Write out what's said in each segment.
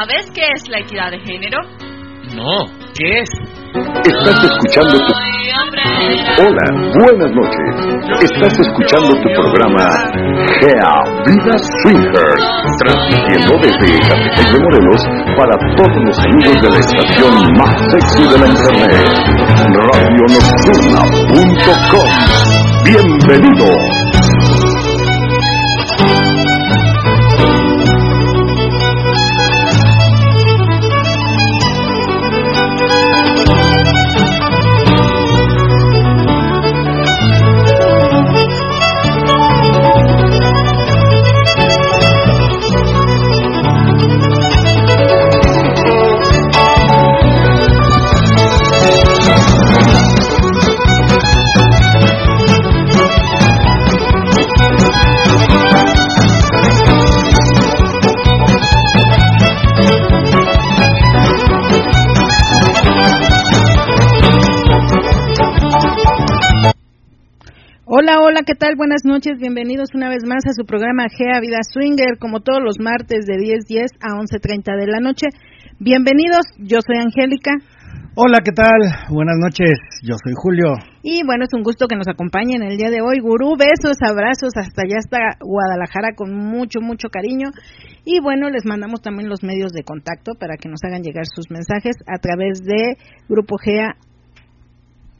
¿Sabes qué es la equidad de género? No, ¿qué es? Estás escuchando tu... Hola, buenas noches. Estás escuchando tu programa Gea Vida Swingers, transmitiendo desde Ecatepec de Morelos para todos los amigos de la estación más sexy de la internet, radionocturna.com. Bienvenidos. Hola, ¿qué tal? Buenas noches, bienvenidos una vez más a su programa Gea Vida Swinger, como todos los martes de 10.10 a 11.30 de la noche. Bienvenidos, yo soy Angélica. Hola, ¿qué tal? Buenas noches, yo soy Julio. Y bueno, es un gusto que nos acompañen el día de hoy. Gurú, besos, abrazos hasta allá hasta Guadalajara con mucho, mucho cariño. Y bueno, les mandamos también los medios de contacto para que nos hagan llegar sus mensajes a través de Grupo Gea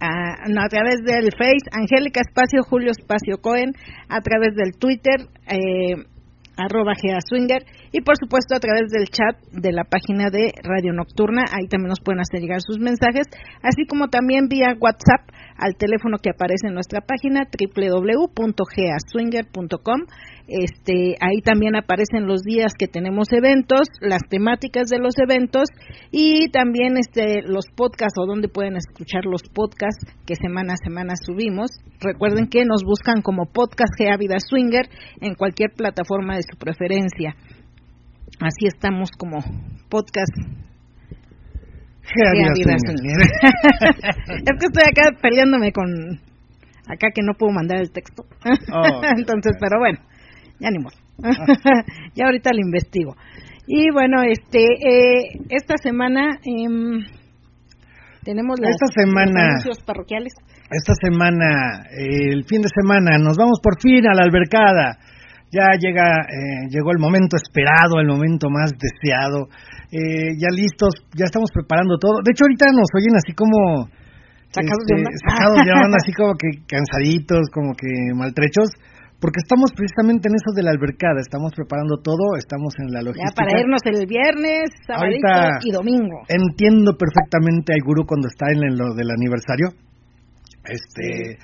a, través del Face, Angélica Espacio, Julio Espacio Cohen, a través del Twitter, eh, arroba Swinger, y por supuesto a través del chat de la página de Radio Nocturna, ahí también nos pueden hacer llegar sus mensajes, así como también vía WhatsApp al teléfono que aparece en nuestra página www.geaswinger.com. Este, ahí también aparecen los días que tenemos eventos, las temáticas de los eventos y también este, los podcasts o donde pueden escuchar los podcasts que semana a semana subimos. Recuerden que nos buscan como podcast Gea Vida Swinger en cualquier plataforma de su preferencia. Así estamos como podcast Gea Vida Vida Swinger. Swinger. es que estoy acá peleándome con acá que no puedo mandar el texto. Oh, Entonces, pero bueno, ya ni modo. ya ahorita lo investigo. Y bueno, este eh, esta semana em, tenemos las, Esta semana- los anuncios parroquiales. Esta semana, eh, el fin de semana, nos vamos por fin a la albercada. Ya llega, eh, llegó el momento esperado, el momento más deseado. Eh, ya listos, ya estamos preparando todo. De hecho, ahorita nos oyen así como... Sacados de onda. sacados de onda, así como que cansaditos, como que maltrechos. Porque estamos precisamente en eso de la albercada, estamos preparando todo, estamos en la Ya logística. para irnos el viernes, Ahorita- y domingo. Entiendo perfectamente al gurú cuando está en lo del aniversario. Este,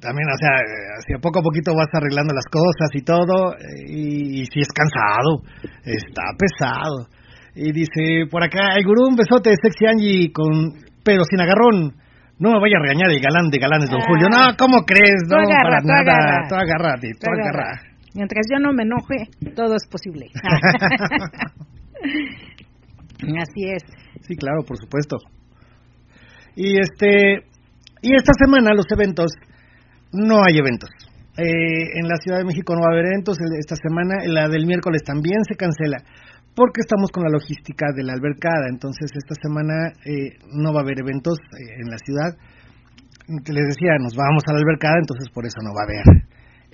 también, o sea, eh, así a poco a poquito vas arreglando las cosas y todo, eh, y, y si es cansado, está pesado. Y dice, por acá, el gurú, un besote de Sexy Angie, con, pero sin agarrón. No me vaya a regañar el galán de galanes, don Ah. Julio. No, ¿cómo crees? Tú No, agarra, para tú nada. agarra. Tú agárrate, tú Tú agarra. agarra. Mientras yo no me enoje, todo es posible. Así es. Sí, claro, por supuesto. Y este y esta semana los eventos no hay eventos. Eh, en la Ciudad de México no va a haber eventos esta semana, la del miércoles también se cancela porque estamos con la logística de la albercada, entonces esta semana eh, no va a haber eventos eh, en la ciudad. Les decía, nos vamos a la albercada, entonces por eso no va a haber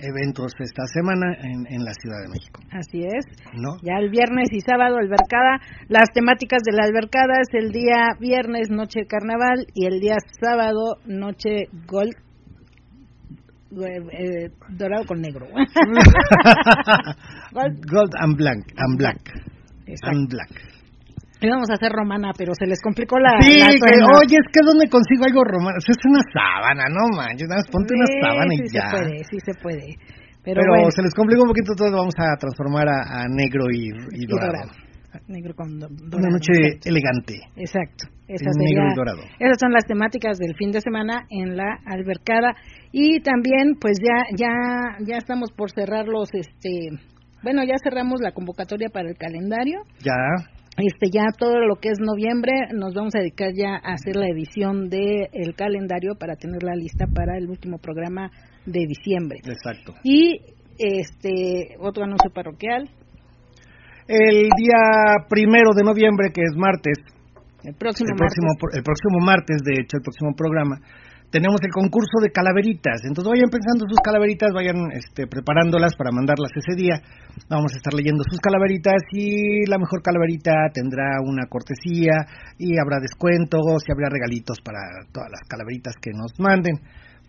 eventos esta semana en, en la Ciudad de México, Así es. ¿no? Ya el viernes y sábado, albercada. Las temáticas de la albercada es el día viernes, noche carnaval, y el día sábado, noche gold. eh, eh, dorado con negro. Gold. Gold and black, and black, Exacto. and black. Íbamos a hacer romana, pero se les complicó la. Sí, la que, oye, es que ¿dónde consigo algo romano? Eso es una sábana, no manches, nada más ponte una Sí, sábana y sí ya. se puede, sí se puede. Pero, Pero, bueno, se les complica un poquito todo, vamos a transformar a, a negro y, y y dorado. dorado. Negro con do- Una dorado. noche exacto. elegante. Exacto. Esa En sería- negro y dorado. Esas son las temáticas del fin de semana en la albercada y también pues ya ya ya estamos por cerrar los este bueno ya cerramos la convocatoria para el calendario Ya, este ya todo lo que es noviembre nos vamos a dedicar ya a hacer la edición del el calendario para tenerla lista para el último programa de diciembre exacto. y este otro anuncio parroquial el día primero de noviembre, que es martes. El próximo, el próximo, martes. el próximo martes, de hecho, el próximo programa, tenemos el concurso de calaveritas. Entonces vayan pensando sus calaveritas, vayan este, preparándolas para mandarlas ese día. Vamos a estar leyendo sus calaveritas y la mejor calaverita tendrá una cortesía y habrá descuentos y habrá regalitos para todas las calaveritas que nos manden.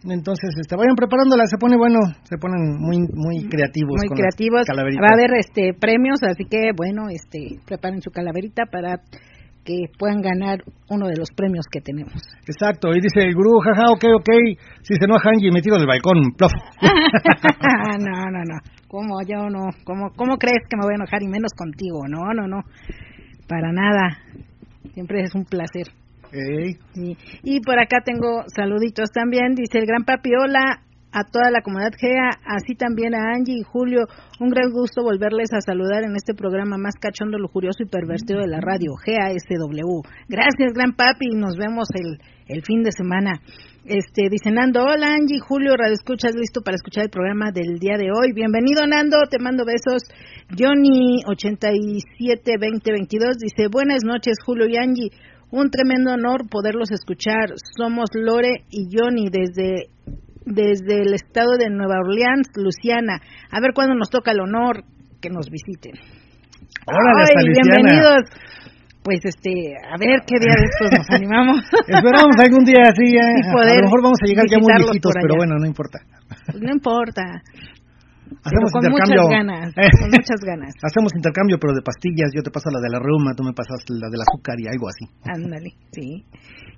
Entonces, este, vayan preparándolas, se pone bueno, se ponen muy muy creativos muy con creativos. las calaveritas. Va a haber este premios, así que bueno, este preparen su calaverita para que puedan ganar uno de los premios que tenemos. Exacto, y dice el gurú, jaja, ok, ok, si se enoja Angie, me tiro del balcón, plof. no, no, no, ¿cómo yo no? ¿Cómo, ¿Cómo crees que me voy a enojar y menos contigo? No, no, no, para nada, siempre es un placer. Ey. Sí. Y por acá tengo saluditos también, dice el gran papi, hola a toda la comunidad GEA, así también a Angie y Julio. Un gran gusto volverles a saludar en este programa más cachondo, lujurioso y pervertido de la radio, GASW. Gracias, gran papi, nos vemos el, el fin de semana. Este, dice Nando, hola Angie, Julio, Radio Escuchas, listo para escuchar el programa del día de hoy. Bienvenido Nando, te mando besos. Johnny872022 dice, buenas noches Julio y Angie. Un tremendo honor poderlos escuchar. Somos Lore y Johnny desde desde el estado de Nueva Orleans, Luciana. A ver cuándo nos toca el honor que nos visiten. Luisiana. bienvenidos. Pues este, a ver qué día de estos nos animamos. Esperamos algún día así, eh, a lo mejor vamos a llegar ya muy viejitos, pero bueno, no importa. Pues no importa. Hacemos pero con intercambio. muchas ganas, con muchas ganas. Hacemos intercambio, pero de pastillas. Yo te paso la de la reuma, tú me pasas la del azúcar y algo así. Ándale, sí.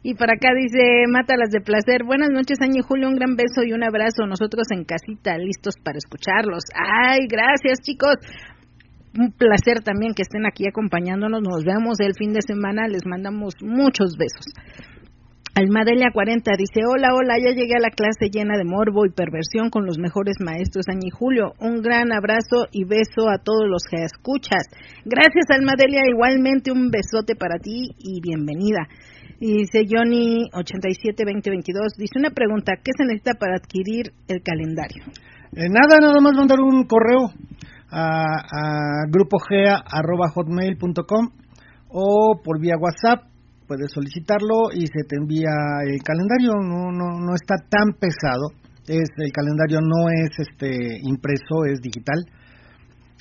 Y por acá dice, mátalas de placer. Buenas noches, Año y Julio, un gran beso y un abrazo. Nosotros en casita, listos para escucharlos. Ay, gracias, chicos. Un placer también que estén aquí acompañándonos. Nos vemos el fin de semana. Les mandamos muchos besos. Almadelia 40 dice, hola, hola, ya llegué a la clase llena de morbo y perversión con los mejores maestros Año y Julio. Un gran abrazo y beso a todos los que escuchas. Gracias, Almadelia, igualmente un besote para ti y bienvenida. Y dice Johnny 872022, dice una pregunta, ¿qué se necesita para adquirir el calendario? Eh, nada, nada más mandar un correo a, a grupogea.hotmail.com o por vía WhatsApp. Puedes solicitarlo y se te envía el calendario. No, no, no está tan pesado. Es el calendario no es este impreso, es digital.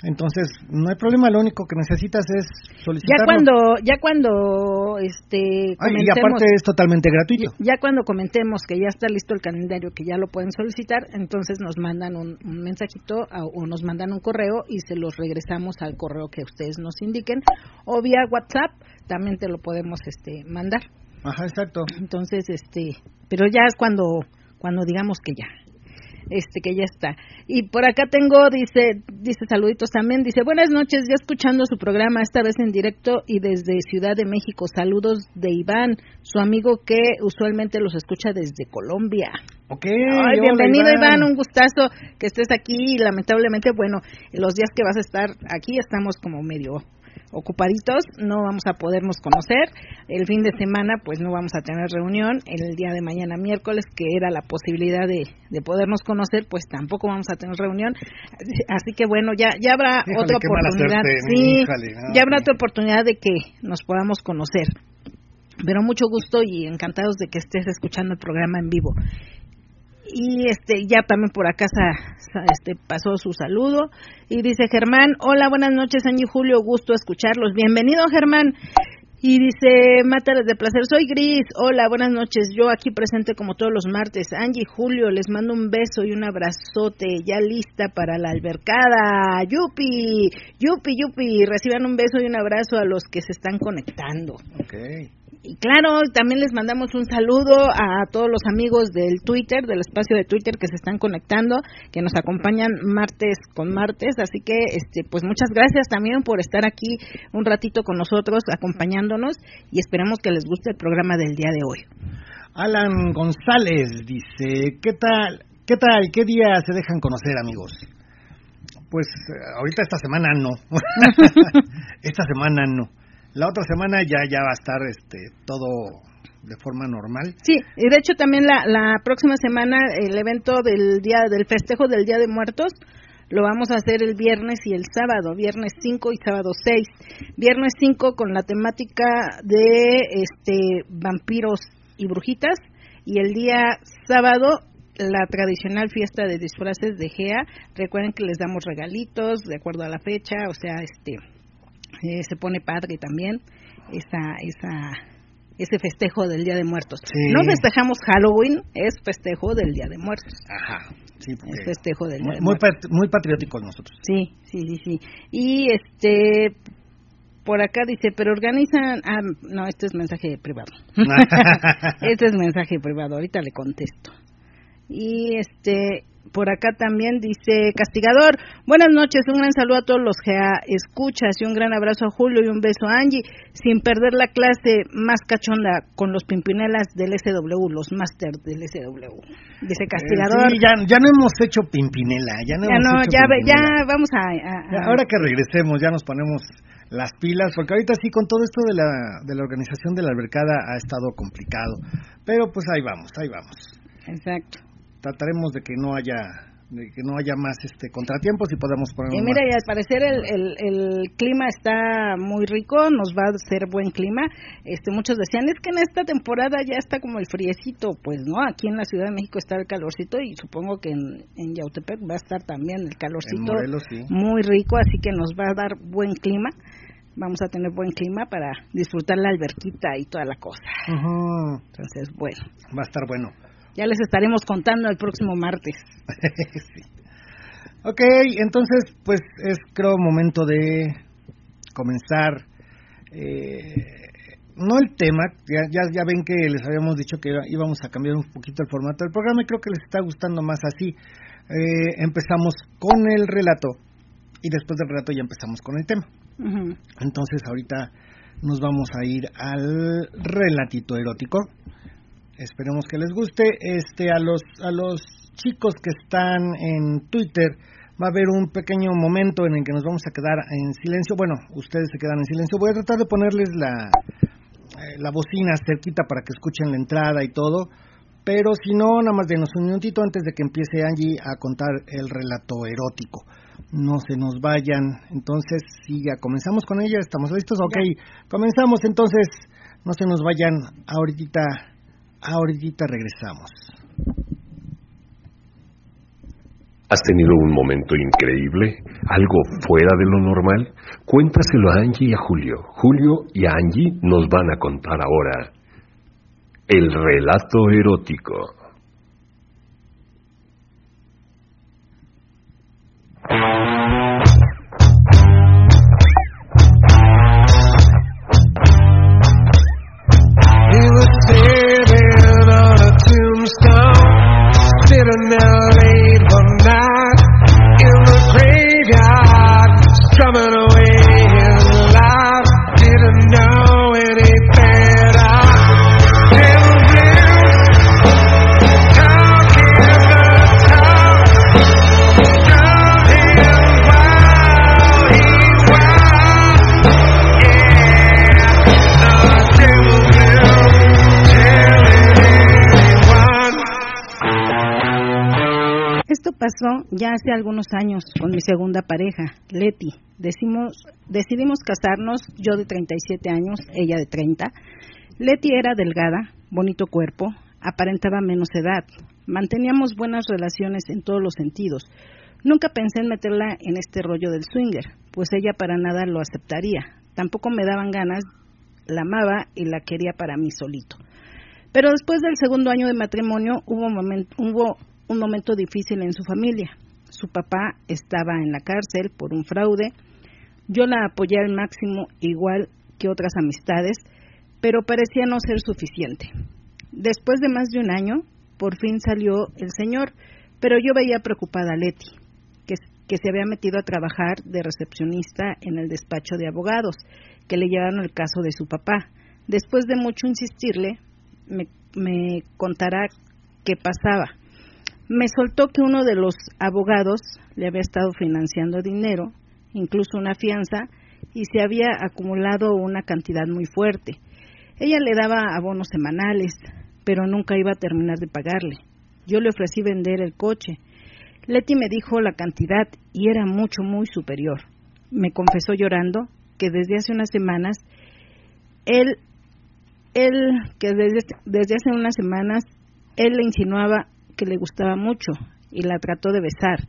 Entonces no hay problema. Lo único que necesitas es Ya solicitarlo. cuando, ya cuando, este, Ay, y comentemos- aparte es totalmente gratuito. Ya cuando comentemos que ya está listo el calendario, que ya lo pueden solicitar, entonces nos mandan un, un mensajito a- o nos mandan un correo y se los regresamos al correo que ustedes nos indiquen. O vía WhatsApp también te lo podemos este, mandar. Ajá, exacto. Entonces, este, pero ya es cuando, cuando digamos que ya, este, que ya está. Y por acá tengo, dice, dice saluditos también, dice, buenas noches, ya escuchando su programa, esta vez en directo y desde Ciudad de México, saludos de Iván, su amigo que usualmente los escucha desde Colombia. Ok. Ay, bienvenido Iván. un gustazo que estés aquí y lamentablemente, bueno, los días que vas a estar aquí estamos como medio ocupaditos, no vamos a podernos conocer. El fin de semana, pues no vamos a tener reunión. El día de mañana, miércoles, que era la posibilidad de, de podernos conocer, pues tampoco vamos a tener reunión. Así que bueno, ya, ya habrá Híjole, otra oportunidad. suerte, sí, híjole, ya habrá otra oportunidad de que nos podamos conocer. Pero mucho gusto y encantados de que estés escuchando el programa en vivo y este ya también por acá este pasó su saludo y dice Germán hola buenas noches Angie Julio gusto escucharlos. Bienvenido Germán. Y dice Mátalas de placer soy Gris. Hola buenas noches. Yo aquí presente como todos los martes. Angie Julio les mando un beso y un abrazote ya lista para la albercada. Yupi yupi yupi. Reciban un beso y un abrazo a los que se están conectando. Ok. Y claro, también les mandamos un saludo a todos los amigos del Twitter, del espacio de Twitter que se están conectando, que nos acompañan martes con martes, así que este pues muchas gracias también por estar aquí un ratito con nosotros acompañándonos y esperemos que les guste el programa del día de hoy. Alan González dice, ¿qué tal? ¿Qué tal? ¿Qué día se dejan conocer, amigos? Pues eh, ahorita esta semana no. esta semana no. La otra semana ya ya va a estar este todo de forma normal. Sí, y de hecho también la, la próxima semana el evento del día del festejo del Día de Muertos Lo vamos a hacer el viernes y el sábado, viernes 5 y sábado 6. Viernes 5 con la temática de este vampiros y brujitas y el día sábado la tradicional fiesta de disfraces de GEA. Recuerden que les damos regalitos de acuerdo a la fecha, o sea, este eh, se pone padre también esa esa ese festejo del Día de Muertos. No festejamos Halloween, es festejo del Día de Muertos. Ajá. Sí, es festejo del Día de muy, Muertos. muy patrióticos nosotros. Sí, sí, sí, sí. Y este por acá dice, pero organizan, ah, no, este es mensaje privado. este es mensaje privado, ahorita le contesto. Y este, por acá también dice Castigador, buenas noches, un gran saludo a todos los que escuchas y un gran abrazo a Julio y un beso a Angie, sin perder la clase más cachonda con los pimpinelas del SW, los máster del SW. Dice Castigador. sí, ya, ya, no hemos hecho pimpinela, ya no hemos ya, ya vamos a, Ahora que regresemos ya nos ponemos las pilas, porque ahorita sí con todo esto de la, de la organización de la albercada ha estado complicado, pero pues ahí vamos, ahí vamos. Exacto trataremos de que no haya de que no haya más este contratiempos y podamos poner y mira y al parecer el, el, clima está muy rico nos va a ser buen clima. Este muchos decían es que en esta temporada ya está como el friecito pues no aquí en la Ciudad de México está el calorcito y supongo que en, en Yautepec va a estar también el calorcito muy rico así que nos va a dar buen clima. Vamos a tener buen clima para disfrutar la alberquita y toda la cosa. Entonces bueno. Va a estar bueno ya les estaremos contando el próximo martes. sí. Ok, entonces, pues es creo momento de comenzar. Eh, no el tema, ya, ya, ya, ven que les habíamos dicho que íbamos a cambiar un poquito el formato del programa y creo que les está gustando más así. Eh, empezamos con el relato y después del relato ya empezamos con el tema. Entonces ahorita nos vamos a ir al relatito erótico esperemos que les guste. Este a los a los chicos que están en Twitter va a haber un pequeño momento en el que nos vamos a quedar en silencio. Bueno, ustedes se quedan en silencio. Voy a tratar de ponerles la eh, la bocina cerquita para que escuchen la entrada y todo. Pero si no, nada más denos un minutito antes de que empiece Angie a contar el relato erótico. No se nos vayan. Entonces, si ya comenzamos con ella, ¿estamos listos? Ok, comenzamos entonces. No se nos vayan ahorita Ahorita regresamos. ¿Has tenido un momento increíble? ¿Algo fuera de lo normal? Cuéntaselo a Angie y a Julio. Julio y Angie nos van a contar ahora el relato erótico. Ya hace algunos años con mi segunda pareja, Leti. Decimos, decidimos casarnos, yo de 37 años, ella de 30. Leti era delgada, bonito cuerpo, aparentaba menos edad. Manteníamos buenas relaciones en todos los sentidos. Nunca pensé en meterla en este rollo del swinger, pues ella para nada lo aceptaría. Tampoco me daban ganas, la amaba y la quería para mí solito. Pero después del segundo año de matrimonio hubo, hubo un momento difícil en su familia. Su papá estaba en la cárcel por un fraude. Yo la apoyé al máximo igual que otras amistades, pero parecía no ser suficiente. Después de más de un año, por fin salió el señor, pero yo veía preocupada a Leti, que, se había metido a trabajar de recepcionista en el despacho de abogados, que le llevaron el caso de su papá. Después de mucho insistirle, me, me contará qué pasaba me soltó que uno de los abogados le había estado financiando dinero, incluso una fianza, y se había acumulado una cantidad muy fuerte. Ella le daba abonos semanales, pero nunca iba a terminar de pagarle. Yo le ofrecí vender el coche. Leti me dijo la cantidad y era mucho, muy superior. Me confesó llorando que desde hace unas semanas él, él que desde, desde hace unas semanas él le insinuaba que le gustaba mucho y la trató de besar.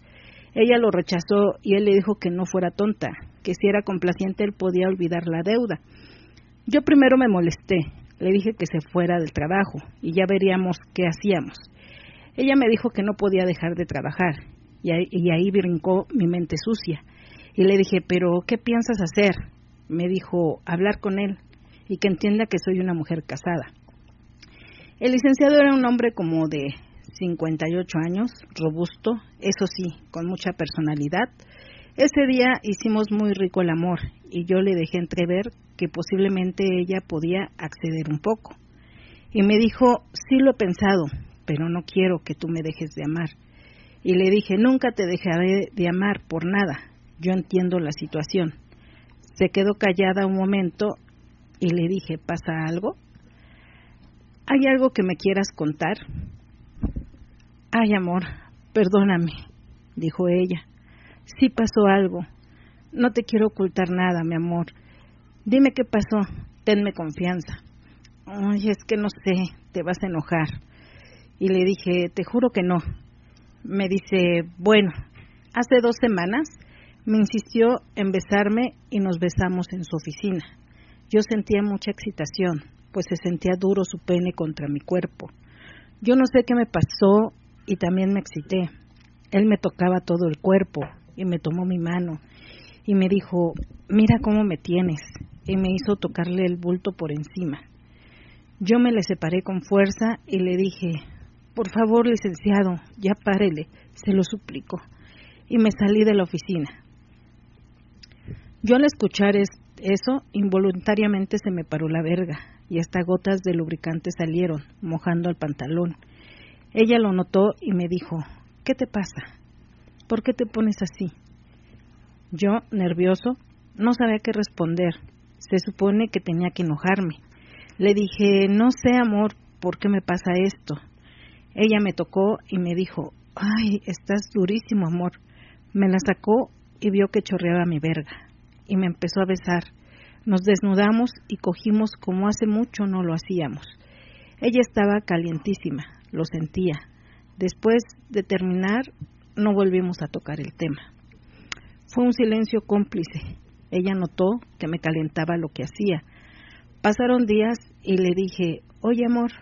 Ella lo rechazó y él le dijo que no fuera tonta, que si era complaciente él podía olvidar la deuda. Yo primero me molesté, le dije que se fuera del trabajo y ya veríamos qué hacíamos. Ella me dijo que no podía dejar de trabajar y ahí, ahí brincó mi mente sucia. Y le dije, pero ¿qué piensas hacer? Me dijo, hablar con él y que entienda que soy una mujer casada. El licenciado era un hombre como de 58 años, robusto, eso sí, con mucha personalidad. Ese día hicimos muy rico el amor y yo le dejé entrever que posiblemente ella podía acceder un poco. Y me dijo, sí lo he pensado, pero no quiero que tú me dejes de amar. Y le dije, nunca te dejaré de amar por nada, yo entiendo la situación. Se quedó callada un momento y le dije, ¿pasa algo? ¿Hay algo que me quieras contar? Ay, amor, perdóname, dijo ella. Sí pasó algo. No te quiero ocultar nada, mi amor. Dime qué pasó. Tenme confianza. Ay, es que no sé, te vas a enojar. Y le dije, te juro que no. Me dice, bueno, hace dos semanas me insistió en besarme y nos besamos en su oficina. Yo sentía mucha excitación, pues se sentía duro su pene contra mi cuerpo. Yo no sé qué me pasó y también me excité. Él me tocaba todo el cuerpo y me tomó mi mano y me dijo, mira cómo me tienes, y me hizo tocarle el bulto por encima. Yo me le separé con fuerza y le dije, por favor, licenciado, ya párele, se lo suplico, y me salí de la oficina. Yo al escuchar eso, involuntariamente se me paró la verga y hasta gotas de lubricante salieron, mojando el pantalón. Ella lo notó y me dijo, ¿qué te pasa? ¿Por qué te pones así? Yo, nervioso, no sabía qué responder. Se supone que tenía que enojarme. Le dije, no sé, amor, ¿por qué me pasa esto? Ella me tocó y me dijo, ay, estás durísimo, amor. Me la sacó y vio que chorreaba mi verga. Y me empezó a besar. Nos desnudamos y cogimos como hace mucho no lo hacíamos. Ella estaba calientísima, lo sentía. Después de terminar, no volvimos a tocar el tema. Fue un silencio cómplice. Ella notó que me calentaba lo que hacía. Pasaron días y le dije, oye amor,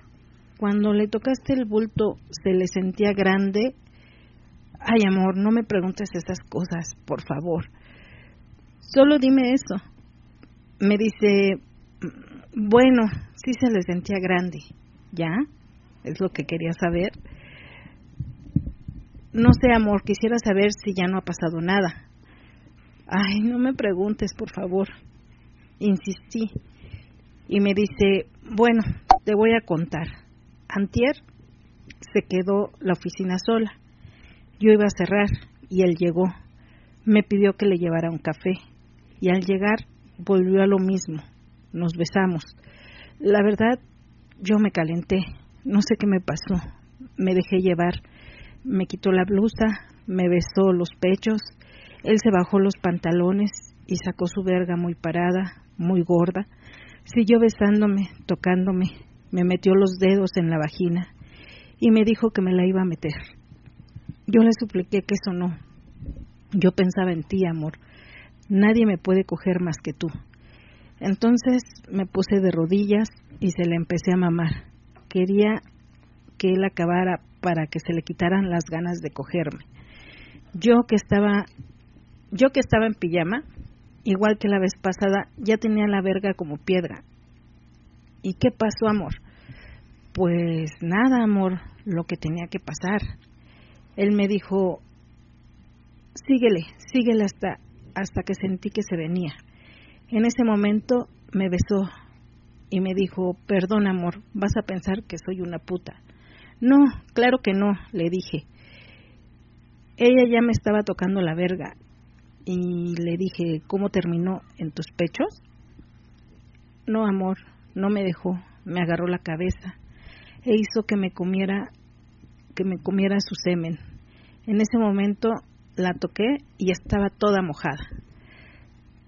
cuando le tocaste el bulto, ¿se le sentía grande? Ay amor, no me preguntes esas cosas, por favor. Solo dime eso me dice, bueno, sí se le sentía grande, ¿ya? Es lo que quería saber. No sé, amor, quisiera saber si ya no ha pasado nada. Ay, no me preguntes, por favor. Insistí. Y me dice, bueno, te voy a contar. Antier se quedó la oficina sola. Yo iba a cerrar y él llegó. Me pidió que le llevara un café. Y al llegar volvió a lo mismo. Nos besamos. La verdad, yo me calenté. No sé qué me pasó. Me dejé llevar. Me quitó la blusa, me besó los pechos. Él se bajó los pantalones y sacó su verga muy parada, muy gorda. Siguió besándome, tocándome. Me metió los dedos en la vagina y me dijo que me la iba a meter. Yo le supliqué que eso no. Yo pensaba en ti, amor. Nadie me puede coger más que tú. Entonces me puse de rodillas y se le empecé a mamar. Quería que él acabara para que se le quitaran las ganas de cogerme. Yo que estaba yo que estaba en pijama, igual que la vez pasada, ya tenía la verga como piedra. ¿Y qué pasó, amor? Pues nada, amor, lo que tenía que pasar. Él me dijo, síguele, síguele hasta hasta que sentí que se venía. En ese momento me besó y me dijo, perdón amor, vas a pensar que soy una puta. No, claro que no, le dije. Ella ya me estaba tocando la verga y le dije, ¿cómo terminó? ¿En tus pechos? No, amor, no me dejó, me agarró la cabeza e hizo que me comiera que me comiera su semen En ese momento la toqué y estaba toda mojada.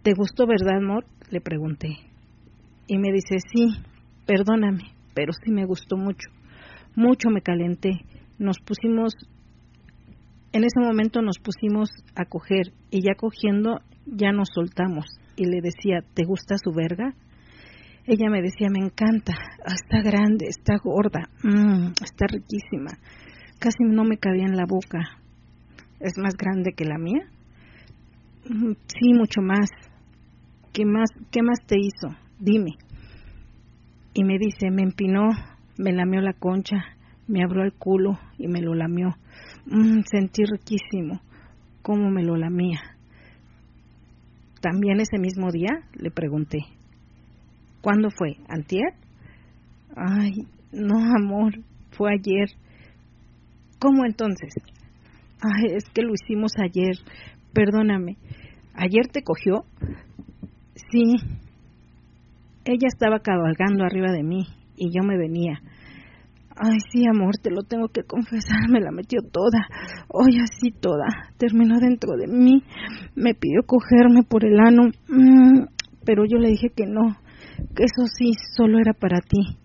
¿Te gustó, verdad, amor? Le pregunté. Y me dice, sí, perdóname, pero sí me gustó mucho. Mucho me calenté. Nos pusimos, en ese momento nos pusimos a coger y ya cogiendo ya nos soltamos. Y le decía, ¿te gusta su verga? Ella me decía, me encanta, está grande, está gorda, mm, está riquísima. Casi no me cabía en la boca. ¿Es más grande que la mía? Mm, sí, mucho más. ¿Qué más, qué más te hizo? Dime. Y me dice, me empinó, me lamió la concha, me abrió el culo y me lo lamió. Mm, sentí riquísimo cómo me lo lamía. ¿También ese mismo día? Le pregunté. ¿Cuándo fue? ¿Antier? Ay, no, amor, fue ayer. ¿Cómo entonces? Ay, es que lo hicimos ayer. Perdóname. ¿Ayer te cogió? Sí. Ella estaba cabalgando arriba de mí y yo me venía. Ay, sí, amor, te lo tengo que confesar, me la metió toda. Hoy así toda. Terminó dentro de mí. Me pidió cogerme por el ano. Mm, pero yo le dije que no que eso sí solo era para ti.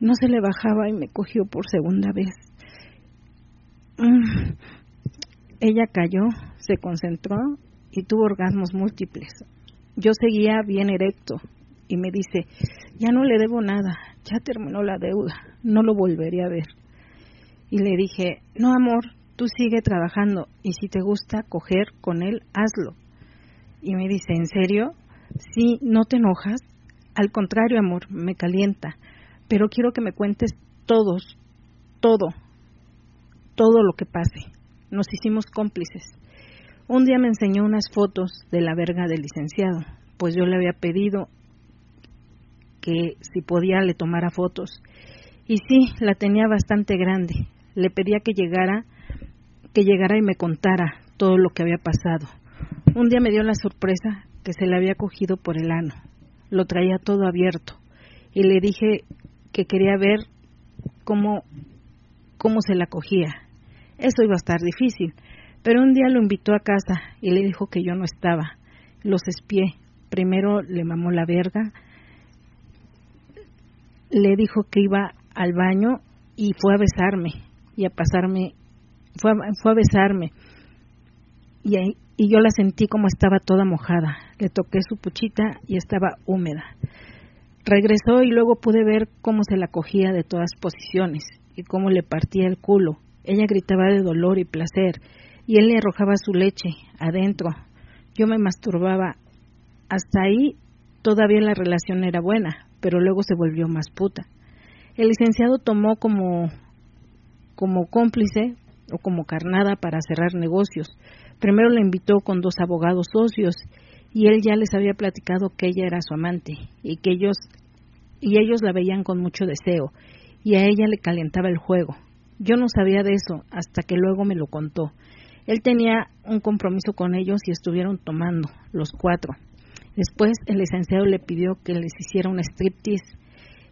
No se le bajaba y me cogió por segunda vez. Mm. Ella cayó, se concentró y tuvo orgasmos múltiples. Yo seguía bien erecto y me dice, ya no le debo nada, ya terminó la deuda, no lo volveré a ver. Y le dije, no amor, tú sigue trabajando y si te gusta coger con él, hazlo. Y me dice, ¿en serio? Sí, ¿no te enojas? Al contrario, amor, me calienta, pero quiero que me cuentes todos, todo, todo lo que pase. Nos hicimos cómplices. Un día me enseñó unas fotos de la verga del licenciado, pues yo le había pedido que si podía le tomara fotos. Y sí, la tenía bastante grande. Le pedía que llegara, que llegara y me contara todo lo que había pasado. Un día me dio la sorpresa que se le había cogido por el ano lo traía todo abierto y le dije que quería ver cómo, cómo se la cogía. Eso iba a estar difícil, pero un día lo invitó a casa y le dijo que yo no estaba. Los espié. Primero le mamó la verga, le dijo que iba al baño y fue a besarme y a pasarme, fue a, fue a besarme y, y yo la sentí como estaba toda mojada. Le toqué su puchita y estaba húmeda. Regresó y luego pude ver cómo se la cogía de todas posiciones y cómo le partía el culo. Ella gritaba de dolor y placer y él le arrojaba su leche adentro. Yo me masturbaba. Hasta ahí todavía la relación era buena, pero luego se volvió más puta. El licenciado tomó como como cómplice o como carnada para cerrar negocios. Primero la invitó con dos abogados socios y él ya les había platicado que ella era su amante y que ellos y ellos la veían con mucho deseo y a ella le calentaba el juego. Yo no sabía de eso hasta que luego me lo contó. Él tenía un compromiso con ellos y estuvieron tomando, los cuatro. Después el licenciado le pidió que les hiciera un striptease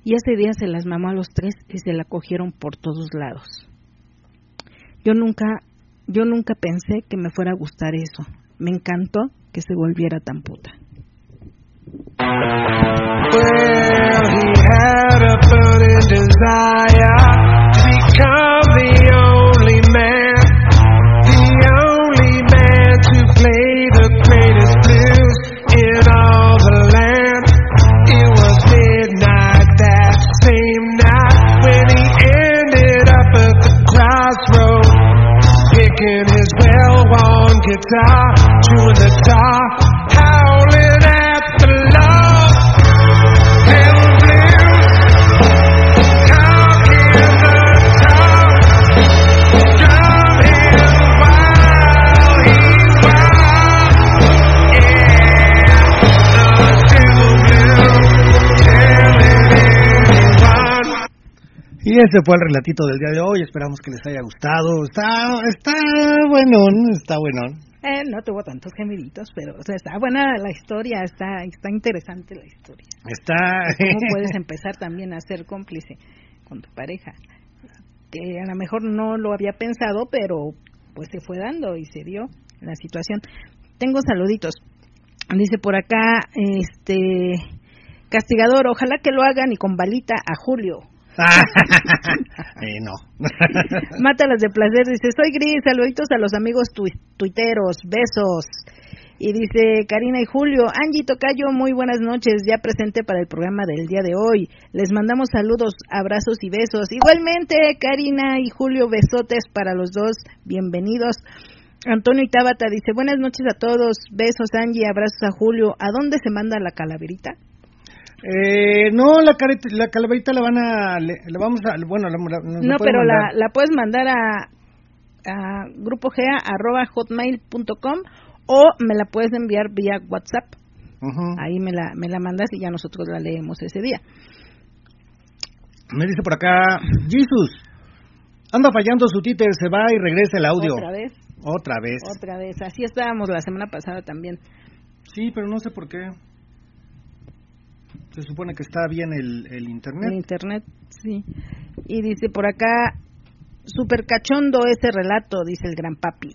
y ese día se las mamó a los tres y se la cogieron por todos lados. Yo nunca, yo nunca pensé que me fuera a gustar eso. Me encantó que se volviera tan puta. Y ese fue el relatito del día de hoy. Esperamos que les haya gustado. Está, está bueno, está bueno. Eh, no tuvo tantos gemiditos, pero o sea, está buena la historia, está, está interesante la historia. Está. ¿Cómo puedes empezar también a ser cómplice con tu pareja? Que a lo mejor no lo había pensado, pero pues se fue dando y se dio la situación. Tengo saluditos. Dice por acá, este castigador, ojalá que lo hagan y con balita a Julio. eh, no. Mátalas de placer, dice, soy Gris, saluditos a los amigos tuiteros, besos. Y dice Karina y Julio, Angie Tocayo, muy buenas noches, ya presente para el programa del día de hoy. Les mandamos saludos, abrazos y besos. Igualmente, Karina y Julio, besotes para los dos, bienvenidos. Antonio y Tabata dice, buenas noches a todos, besos Angie, abrazos a Julio. ¿A dónde se manda la calaverita? Eh, no, la, la calaverita la van a, le, vamos a, bueno, la, no, pero la, la, puedes mandar a, a grupogea@hotmail.com o me la puedes enviar vía WhatsApp. Ahí me la, me la mandas y ya nosotros la leemos ese día. Me dice por acá, Jesus, anda fallando su títer, se va y regresa el audio. ¿Otra vez? Otra vez. Otra vez, así estábamos la semana pasada también. Sí, pero no sé por qué. Se supone que está bien el, el internet. El internet, sí. Y dice por acá, super cachondo ese relato, dice el gran papi.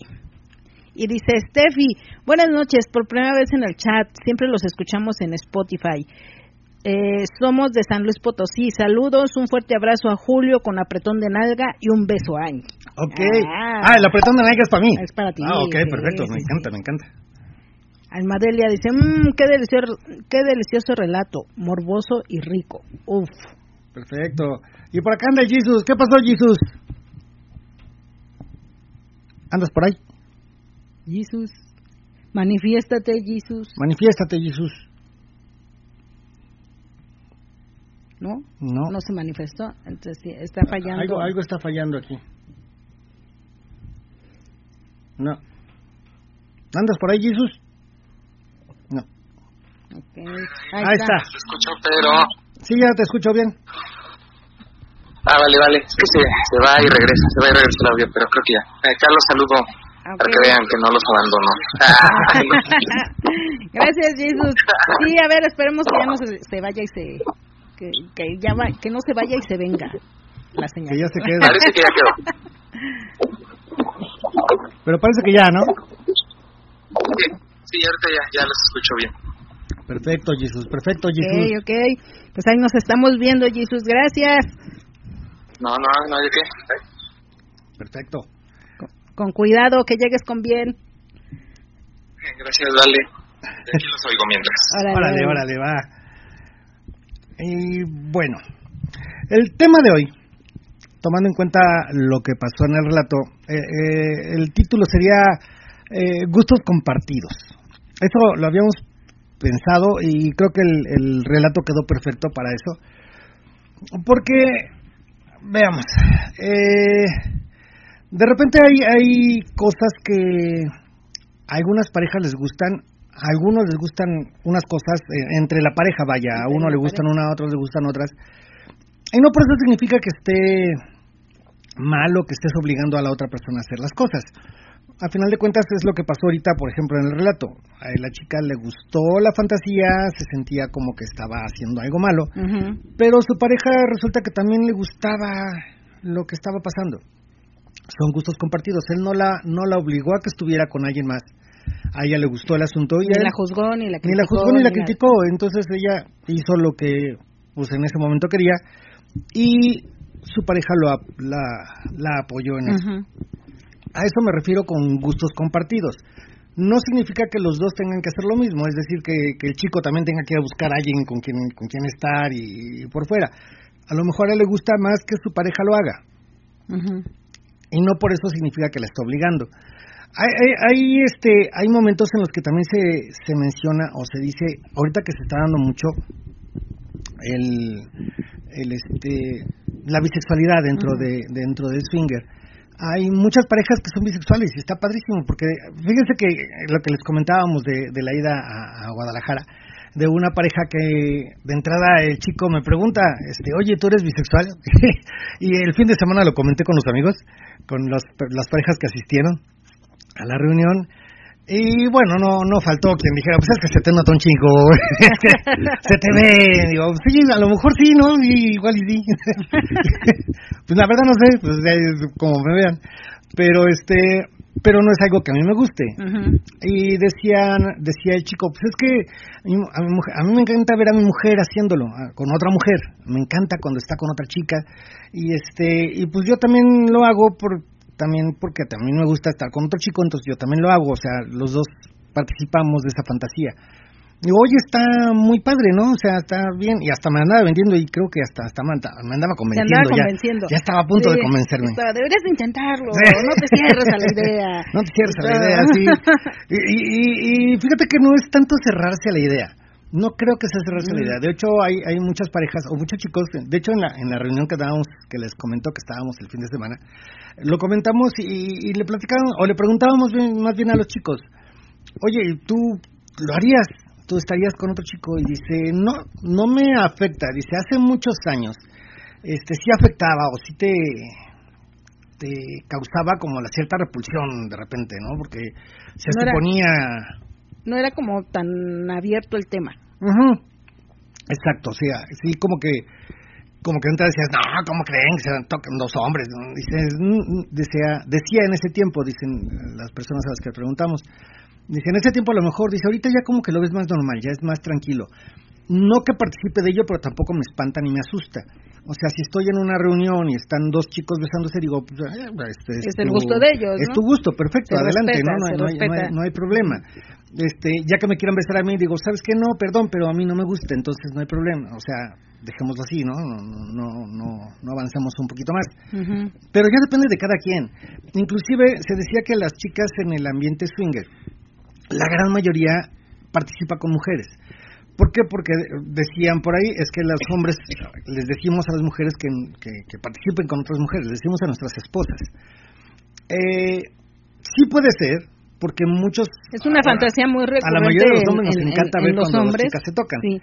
Y dice Steffi, buenas noches, por primera vez en el chat, siempre los escuchamos en Spotify. Eh, somos de San Luis Potosí. Saludos, un fuerte abrazo a Julio con apretón de nalga y un beso a Angie. Ok. Ah, ah el apretón de nalga es para mí. Es para ti. Ah, ok, perfecto. me encanta, me encanta. Almadelia dice, mmm, qué delicioso, qué delicioso relato, morboso y rico. Uf. Perfecto. Y por acá anda Jesus. ¿Qué pasó, Jesus? ¿Andas por ahí? Jesus. Manifiéstate, Jesus. Manifiéstate, Jesus. ¿No? No. No se manifestó. Entonces está fallando. Algo, algo está fallando aquí. No. ¿Andas por ahí, Jesus? Okay. Ahí, ahí está. Te escucho, pero... Sí, ya te escucho bien. Ah, vale, vale. Es que se, se va y regresa, se va y regresa el audio, pero creo que ya. Eh, Carlos, saludo Okay. Para que vean que no los abandono. Gracias, Jesús. Sí, a ver, esperemos que ya no se, se vaya y se. Que, que, ya va, que no se vaya y se venga la señal. Que ya se quede. Parece que ya quedó. Pero parece que ya, ¿no? Sí, sí ahorita ya, ya los escucho bien. Perfecto, Jesús. Perfecto, Jesús. Ok, ok. Pues ahí nos estamos viendo, Jesús. Gracias. No, no, no hay de qué. Perfecto con cuidado, que llegues con bien. Gracias, dale. Aquí los oigo mientras. Órale, órale, va. Y bueno, el tema de hoy, tomando en cuenta lo que pasó en el relato, eh, eh, el título sería eh, Gustos compartidos. Eso lo habíamos pensado y creo que el, el relato quedó perfecto para eso. Porque, veamos, eh, de repente hay, hay cosas que a algunas parejas les gustan, a algunos les gustan unas cosas, eh, entre la pareja, vaya, a uno le gustan una, a otros le gustan otras. Y no por eso significa que esté malo que estés obligando a la otra persona a hacer las cosas. A final de cuentas es lo que pasó ahorita, por ejemplo, en el relato. A la chica le gustó la fantasía, se sentía como que estaba haciendo algo malo, pero su pareja resulta que también le gustaba lo que estaba pasando son gustos compartidos. Él no la, no la obligó a que estuviera con alguien más. A ella le gustó el asunto y ni la juzgó ni la criticó. Ni la juzgó ni, la criticó. Entonces ella hizo lo que pues en ese momento quería y su pareja lo, la, la apoyó en eso. A eso me refiero con gustos compartidos. No significa que los dos tengan que hacer lo mismo, es decir, que, que el chico también tenga que ir a buscar a alguien con quien, con quien estar y, por fuera. A lo mejor a él le gusta más que su pareja lo haga y no por eso significa que la está obligando. Hay, hay, este, hay momentos en los que también se, se menciona o se dice, ahorita que se está dando mucho el, el este, la bisexualidad dentro de dentro del swinger. Hay muchas parejas que son bisexuales y está padrísimo porque fíjense que lo que les comentábamos de, la ida a, Guadalajara, de una pareja que de entrada el chico me pregunta, este, oye, ¿tú eres bisexual? y el fin de semana lo comenté con los amigos con las parejas que asistieron a la reunión. Y bueno, no no faltó quien dijera, pues es que se te nota un chingo, se te ve, digo, sí, a lo mejor sí, ¿no? igual y sí. pues la verdad no sé, pues como me vean. Pero este, pero no es algo que a mí me guste. Y decían, decía el chico, pues es que a mí, a mi mujer- a mí me encanta ver a mi mujer haciéndolo, a- con otra mujer. Me encanta cuando está con otra chica. Y este, y pues yo también lo hago por, también porque también me gusta estar con otro chico, entonces yo también lo hago. O sea, los dos participamos de esa fantasía. Digo, oye, está muy padre, ¿no? O sea, está bien. Y hasta me andaba vendiendo y creo que hasta, hasta me andaba- convenciendo. andaba ya. convenciendo. Ya, estaba a punto Sí, de convencerme. estaba, deberías de intentarlo, Sí. no te cierres a la idea. No te cierres a la idea, sí. Y- y- y fíjate que no es tanto cerrarse a la idea. No creo que sea la idea. De hecho, hay, hay muchas parejas o muchos chicos. De hecho, en la, en la reunión que dábamos, que les comentó que estábamos el fin de semana, lo comentamos y, y le platicaban, o le preguntábamos bien- más bien a los chicos, oye, ¿tú lo harías? ¿Tú estarías con otro chico? Y dice, no, no me afecta. Dice, hace muchos años, este, sí afectaba o sí te, te causaba como la cierta repulsión de repente, ¿no? Porque se No era- suponía... No era como tan abierto el tema. Ujú. Exacto, o sea, sí como que como que entonces decías, no, ¿cómo creen que se tocan dos hombres? Dices, mm, mm, decía, decía en ese tiempo, dicen las personas a las que preguntamos, dice, en ese tiempo a lo mejor, dice, ahorita ya como que lo ves más normal, ya es más tranquilo. No que participe de ello, pero tampoco me espanta ni me asusta. O sea, si estoy en una reunión y están dos chicos besándose, digo, pues, eh, este Es el gusto de ellos, Es tu gusto, perfecto, Se adelante, respeta, ¿no? No, hay- no hay- no hay problema. Este, ya que me quieran besar a mí, digo, ¿sabes qué? No, perdón, pero a mí no me gusta, entonces no hay problema. O sea, dejémoslo así, ¿no? No, no, no, no avancemos un poquito más. Pero ya depende de cada quien. Inclusive se decía que las chicas en el ambiente swinger, la gran mayoría participa con mujeres. ¿Por qué? Porque decían por ahí, es que los hombres les decimos a las mujeres que, que, que participen con otras mujeres, les decimos a nuestras esposas. Eh, sí puede ser, porque muchos... Es una a- fantasía muy recurrente A la mayoría de los hombres nos en- en- encanta en ver los cuando hombres. las chicas se tocan. Sí.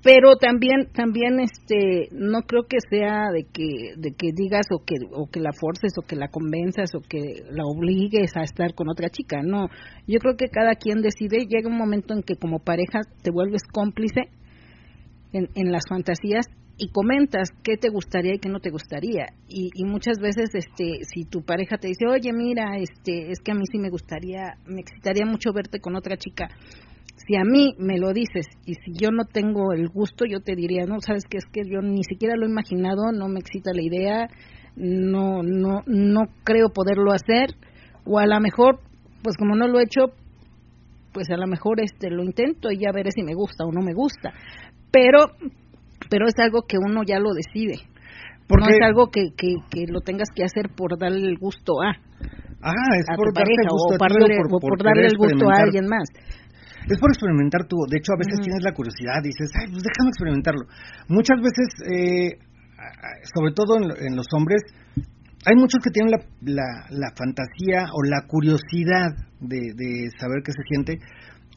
Pero también, también, este, no creo que sea de que, de que digas o que, o que la forces o que la convenzas o que la obligues a estar con otra chica. No, yo creo que cada quien decide. Llega un momento en que como pareja te vuelves cómplice en, en las fantasías y comentas qué te gustaría y qué no te gustaría. Y, y muchas veces este si tu pareja te dice oye mira este es que a mí sí me gustaría me excitaría mucho verte con otra chica si a mí me lo dices y si yo no tengo el gusto yo te diría no sabes que es que yo ni siquiera lo he imaginado no me excita la idea no no no creo poderlo hacer o a lo mejor pues como no lo he hecho pues a lo mejor este lo intento y ya veré si me gusta o no me gusta. Pero pero es algo que uno ya lo decide. Porque, no es algo que, que, que lo tengas que hacer por darle el gusto a, ah, es a por tu pareja gusto o, a por darle, por- o por por darle querer el gusto a alguien más. Es por experimentar tú. De hecho, a veces tienes la curiosidad, dices, ay, pues déjame experimentarlo. Muchas veces, eh, sobre todo en, en los hombres, hay muchos que tienen la, la, la fantasía o la curiosidad de, de saber qué se siente,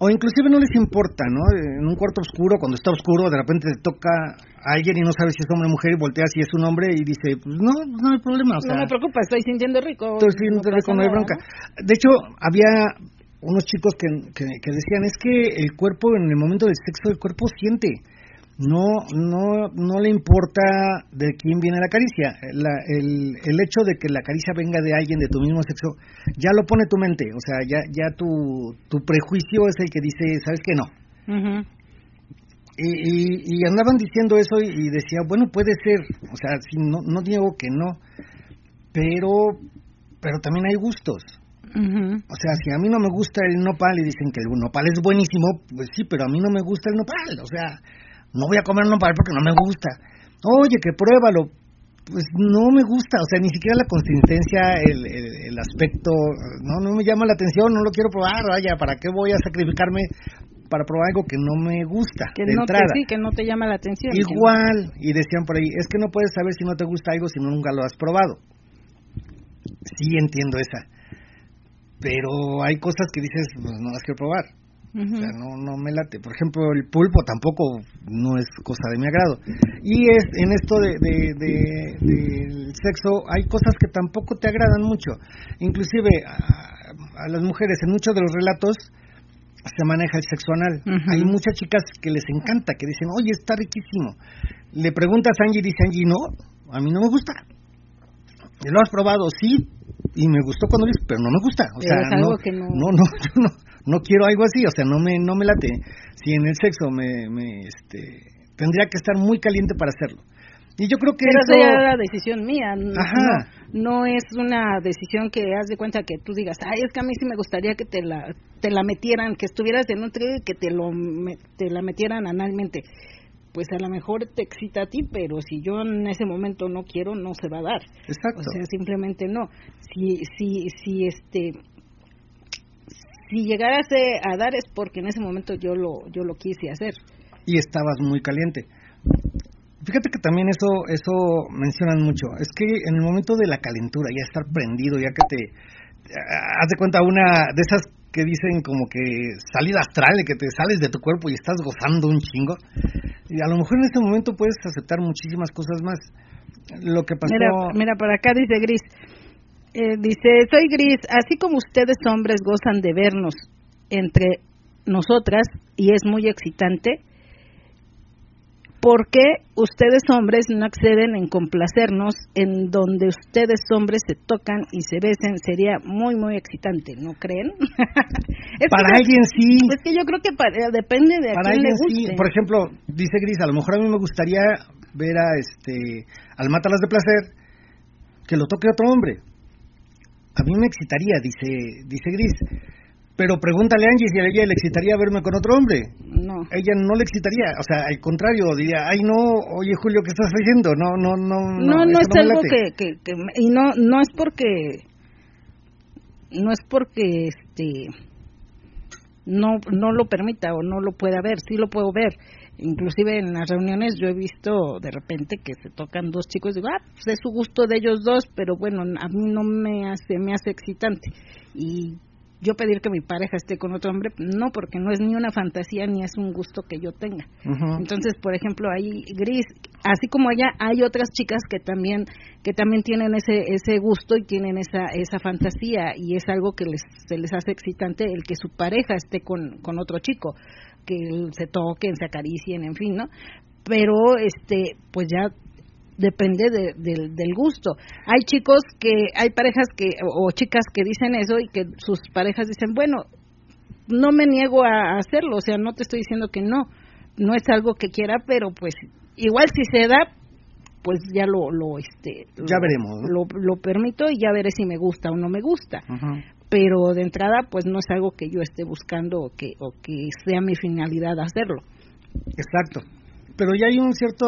o inclusive no les importa, ¿no? En un cuarto oscuro, cuando está oscuro, de repente te toca a alguien y no sabes si es hombre o mujer, y volteas si es un hombre y dice, pues no, no hay problema. O sea, no me preocupa estoy sintiendo rico entonces, sí, no rico, no hay bronca. De hecho, había unos chicos que, que, que decían, es que el cuerpo, en el momento del sexo, el cuerpo siente. No, no, no le importa de quién viene la caricia. La- el, el hecho de que la caricia venga de alguien de tu mismo sexo, ya lo pone tu mente. O sea, ya, ya tu, tu prejuicio es el que dice, ¿sabes qué? No. Y, y, y andaban diciendo eso y, y decía, bueno, puede ser, o sea, si no, no digo que no, pero, pero también hay gustos. O sea, si a mí no me gusta el nopal y dicen que el nopal es buenísimo, pues sí, pero a mí no me gusta el nopal. O sea, no voy a comer nopal porque no me gusta. Oye, que pruébalo. Pues no me gusta, o sea, ni siquiera la consistencia, el, el, el aspecto, no, no me llama la atención, no lo quiero probar, vaya, ¿para qué voy a sacrificarme para probar algo que no me gusta que de no te, entrada? sí, que no te llama la atención Igual, y decían por ahí, es que no puedes saber si no te gusta algo si nunca lo has probado. Sí entiendo esa, pero hay cosas que dices, pues no las quiero probar. O sea, no, no me late. Por ejemplo, el pulpo tampoco no es cosa de mi agrado. Y es en esto de, de- de- del sexo hay cosas que tampoco te agradan mucho. Inclusive a, a las mujeres en muchos de los relatos se maneja el sexo anal. Hay muchas chicas que les encanta, que dicen, oye, está riquísimo. Le preguntas a Angie y dice Angie, no, a mí no me gusta. ¿Lo has probado? Sí, y me gustó cuando lo hice, pero no me gusta. O sea, es algo no, que no... no, no, yo no, no quiero algo así, o sea, no me, no me late. Si en el sexo me, me, este, tendría que estar muy caliente para hacerlo. Y yo creo que Pero eso... ya era la decisión mía. Ajá. No, no es una decisión que haz de cuenta que tú digas, ay, es que a mí sí me gustaría que te la, te la metieran, que estuvieras en un trío y que te, lo, me- te la metieran analmente. Pues a lo mejor te excita a ti, pero si yo en ese momento no quiero, no se va a dar. Exacto. O sea, simplemente no. Si, si, si este, si llegárase a dar es porque en ese momento yo lo, yo lo quise hacer. y estabas muy caliente. Fíjate que también eso eso mencionan mucho. Es que en el momento de la calentura, ya estar prendido, ya que te haz de cuenta una de esas que dicen como que salida astral, de que te sales de tu cuerpo y estás gozando un chingo. Y a lo mejor en este momento puedes aceptar muchísimas cosas más. Lo que pasó Mira, mira, por acá dice Gris. Eh, dice, soy Gris, así como ustedes hombres gozan de vernos entre nosotras y es muy excitante, ¿por qué ustedes hombres no acceden en complacernos en donde ustedes hombres se tocan y se besen? Sería muy, muy excitante, ¿no creen? Es para alguien sí, Es que yo creo que para- depende de a para quién le alguien sí. guste. Por ejemplo, dice Gris, a lo mejor a mí me gustaría ver a este al Mátalas de placer que lo toque otro hombre. A mí me excitaría, dice dice Gris. Pero pregúntale a Angie si a ella le excitaría verme con otro hombre. No. Ella no le excitaría, o sea, al contrario, diría, ay no, oye Julio, ¿qué estás haciendo? No, no, no. no, no, es algo late". que, que, que y no, no es porque, no es porque, este, no, no lo permita o no lo pueda ver, sí lo puedo ver. Inclusive en las reuniones yo he visto de repente que se tocan dos chicos y digo, ah, pues es su gusto de ellos dos, pero bueno, a mí no me hace, me hace excitante. Y yo pedir que mi pareja esté con otro hombre, no, porque no es ni una fantasía ni es un gusto que yo tenga. Entonces, por ejemplo, ahí Gris, así como ella, hay otras chicas que también que también tienen ese ese gusto y tienen esa esa fantasía y es algo que les se les hace excitante el que su pareja esté con con otro chico, que se toquen, se acaricien, en fin, ¿no? Pero este pues ya depende de- del- del gusto. Hay chicos que, hay parejas que, o, o chicas que dicen eso y que sus parejas dicen, bueno, no me niego a hacerlo, o sea, no te estoy diciendo que no, no es algo que quiera, pero pues igual si se da, pues ya lo, lo este, Ya lo- veremos, ¿no? Lo, lo permito y ya veré si me gusta o no me gusta. Ujú. Pero de entrada, pues no es algo que yo esté buscando o que, o que sea mi finalidad hacerlo. Exacto. Pero ya hay un cierto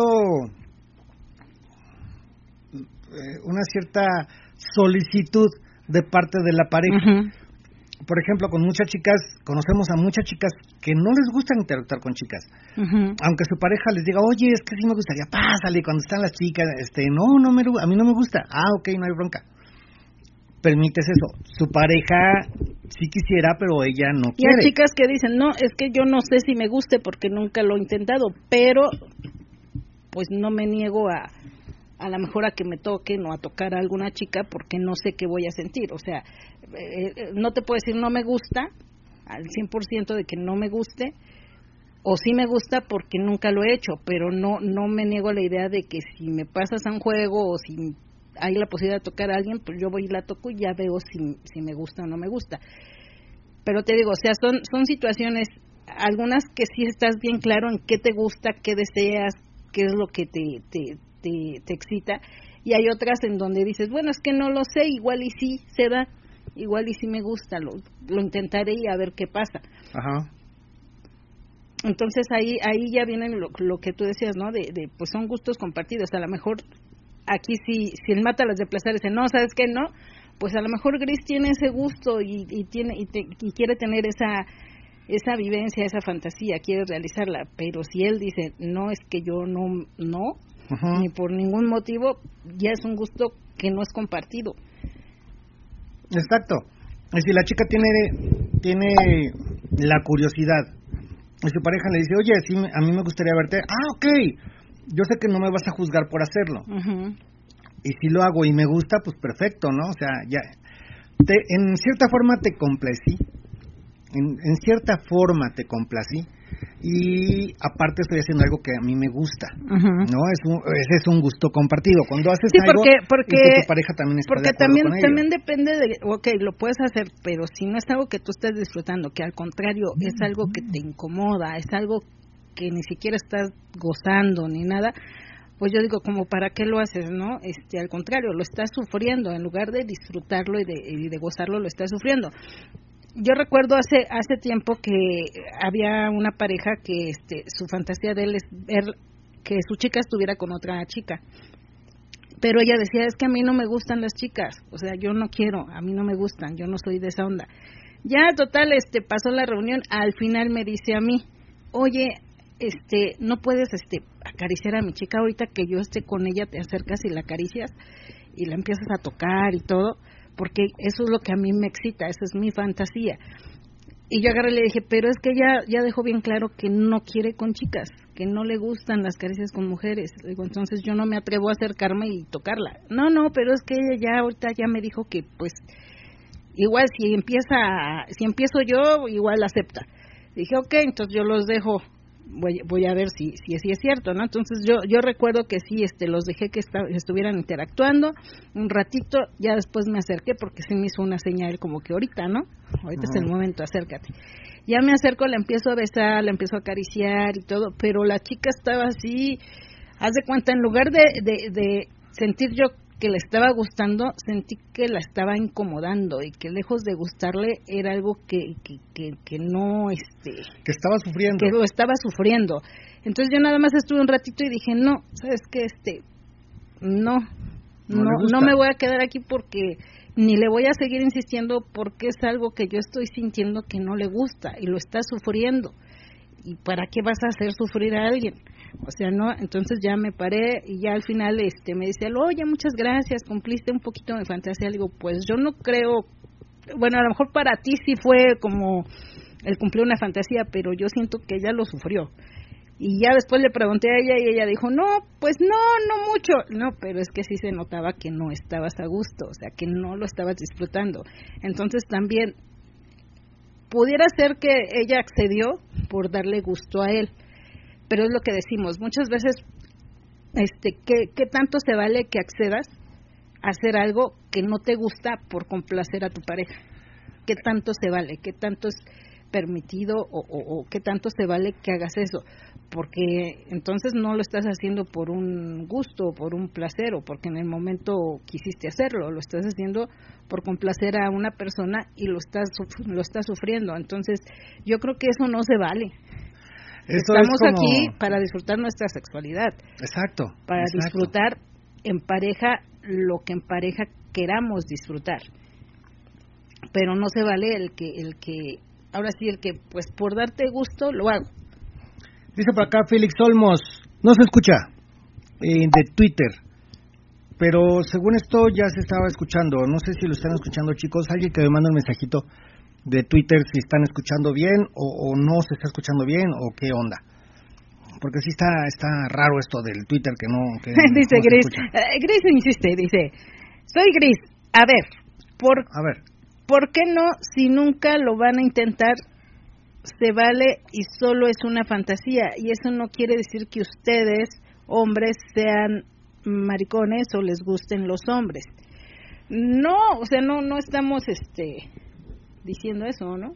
eh, una cierta solicitud de parte de la pareja. Por ejemplo, con muchas chicas, conocemos a muchas chicas que no les gusta interactuar con chicas. Aunque su pareja les diga, oye, es que sí me gustaría, pásale, cuando están las chicas, este, no, no me, a mí no me gusta. Ah, ok, no hay bronca. Permites eso. Su pareja sí quisiera, pero ella no Y hay quiere. chicas que dicen, no, es que yo no sé si me guste porque nunca lo he intentado, pero pues no me niego a a lo mejor a que me toquen o a tocar a alguna chica porque no sé qué voy a sentir. O sea, eh, eh, no te puedo decir no me gusta al 100% de que no me guste o sí me gusta porque nunca lo he hecho, pero no no me niego a la idea de que si me pasas a un juego o si hay la posibilidad de tocar a alguien, pues yo voy y la toco y ya veo si, si me gusta o no me gusta pero te digo, o sea, son, son situaciones, algunas que sí estás bien claro en qué te gusta, qué deseas, qué es lo que te, te, te, te excita, y hay otras en donde dices, bueno, es que no lo sé, igual y sí se da, igual y sí me gusta, lo, lo intentaré y a ver qué pasa. Ajá. Entonces ahí ahí ya viene lo, lo que tú decías, ¿no? De, de, pues son gustos compartidos. A lo mejor aquí si si el mata las de placer dice no, sabes qué no, pues a lo mejor Gris tiene ese gusto y, y tiene y, te- y quiere tener esa esa vivencia, esa fantasía, quiere realizarla. Pero si él dice no es que yo no no ni por ningún motivo, ya es un gusto que no es compartido. Exacto. Y si la chica tiene tiene la curiosidad y su pareja le dice, oye, sí, a mí me gustaría verte, ah, ok, yo sé que no me vas a juzgar por hacerlo. Y si lo hago y me gusta, pues perfecto, ¿no? O sea, ya, te, en cierta forma te complací, en, en cierta forma te complací, y aparte estoy haciendo algo que a mí me gusta, ¿no? Es un, ese es un gusto compartido. Cuando haces Sí, algo, porque, porque, tu pareja también está porque de también, con ello. también depende de, ok, lo puedes hacer, pero si no es algo que tú estés disfrutando, que al contrario es algo que te incomoda, es algo que ni siquiera estás gozando ni nada, pues yo digo, como para qué lo haces, ¿no? Este, al contrario, lo estás sufriendo, en lugar de disfrutarlo y de, y de gozarlo, lo estás sufriendo. Yo recuerdo hace hace tiempo que había una pareja que este, su fantasía de él es ver que su chica estuviera con otra chica pero ella decía es que a mí no me gustan las chicas o sea yo no quiero a mí no me gustan yo no soy de esa onda ya total este pasó la reunión al final me dice a mí oye este no puedes este acariciar a mi chica ahorita que yo esté con ella te acercas y la acaricias y la empiezas a tocar y todo porque eso es lo que a mí me excita esa es mi fantasía y yo agarré y le dije, pero es que ella ya dejó bien claro que no quiere con chicas, que no le gustan las caricias con mujeres. Digo, entonces yo no me atrevo a acercarme y tocarla. No, no, pero es que ella ya ahorita ya me dijo que pues igual si empieza, si empiezo yo, igual acepta. Dije, ok, entonces yo los dejo, voy, voy a ver si, si es cierto, ¿no? Entonces yo, yo recuerdo que sí, este, los dejé que esta- estuvieran interactuando un ratito, ya después me acerqué porque sí me hizo una señal como que ahorita, ¿no? Ahorita es el momento, acércate. Ya me acerco, la empiezo a besar, la empiezo a acariciar y todo, pero la chica estaba así, haz de cuenta, en lugar de, de, de sentir yo que le estaba gustando, sentí que la estaba incomodando y que lejos de gustarle era algo que, que, que, que no, este, Que estaba sufriendo. que lo estaba sufriendo. Entonces yo nada más estuve un ratito y dije, no, sabes qué, este, no, No no, no me voy a quedar aquí porque ni le voy a seguir insistiendo porque es algo que yo estoy sintiendo que no le gusta y lo está sufriendo. ¿Y para qué vas a hacer sufrir a alguien? O sea, no, entonces ya me paré y ya al final este me dice, oye, muchas gracias, cumpliste un poquito mi fantasía. Le digo, pues yo no creo, bueno, a lo mejor para ti sí fue como el cumplir una fantasía, pero yo siento que ella lo sufrió. Y ya después le pregunté a ella y ella dijo, no, pues no, no mucho. No, pero es que sí se notaba que no estabas a gusto, o sea, que no lo estabas disfrutando. Entonces también pudiera ser que ella accedió por darle gusto a él, pero es lo que decimos, muchas veces, este, ¿qué, tanto se vale que accedas a hacer algo que no te gusta por complacer a tu pareja? ¿Qué tanto se vale? ¿Qué tanto es permitido o, o, qué tanto se vale que hagas eso? Porque entonces no lo estás haciendo por un gusto, o por un placer o porque en el momento quisiste hacerlo, lo estás haciendo por complacer a una persona y lo estás lo estás sufriendo. Entonces, yo creo que eso no se vale. Estamos es como- aquí para disfrutar nuestra sexualidad, Exacto. para exacto. disfrutar en pareja lo que en pareja queramos disfrutar. Pero no se vale el que el que ahora sí el que pues por darte gusto lo hago. Dice por acá Félix Olmos, no se escucha eh, de Twitter, pero según esto ya se estaba escuchando. No sé si lo están escuchando, chicos. Alguien que me manda un mensajito de Twitter si están escuchando bien o, o no se está escuchando bien o qué onda. Porque sí está está raro esto del Twitter que no. Que dice no Gris, eh, Gris insiste, dice, soy Gris, a ver, ¿por, A ver, ¿por qué no si nunca lo van a intentar? Se vale y solo es una fantasía y eso no quiere decir que ustedes, hombres, sean maricones o les gusten los hombres. No, o sea, no no estamos este diciendo eso, ¿no?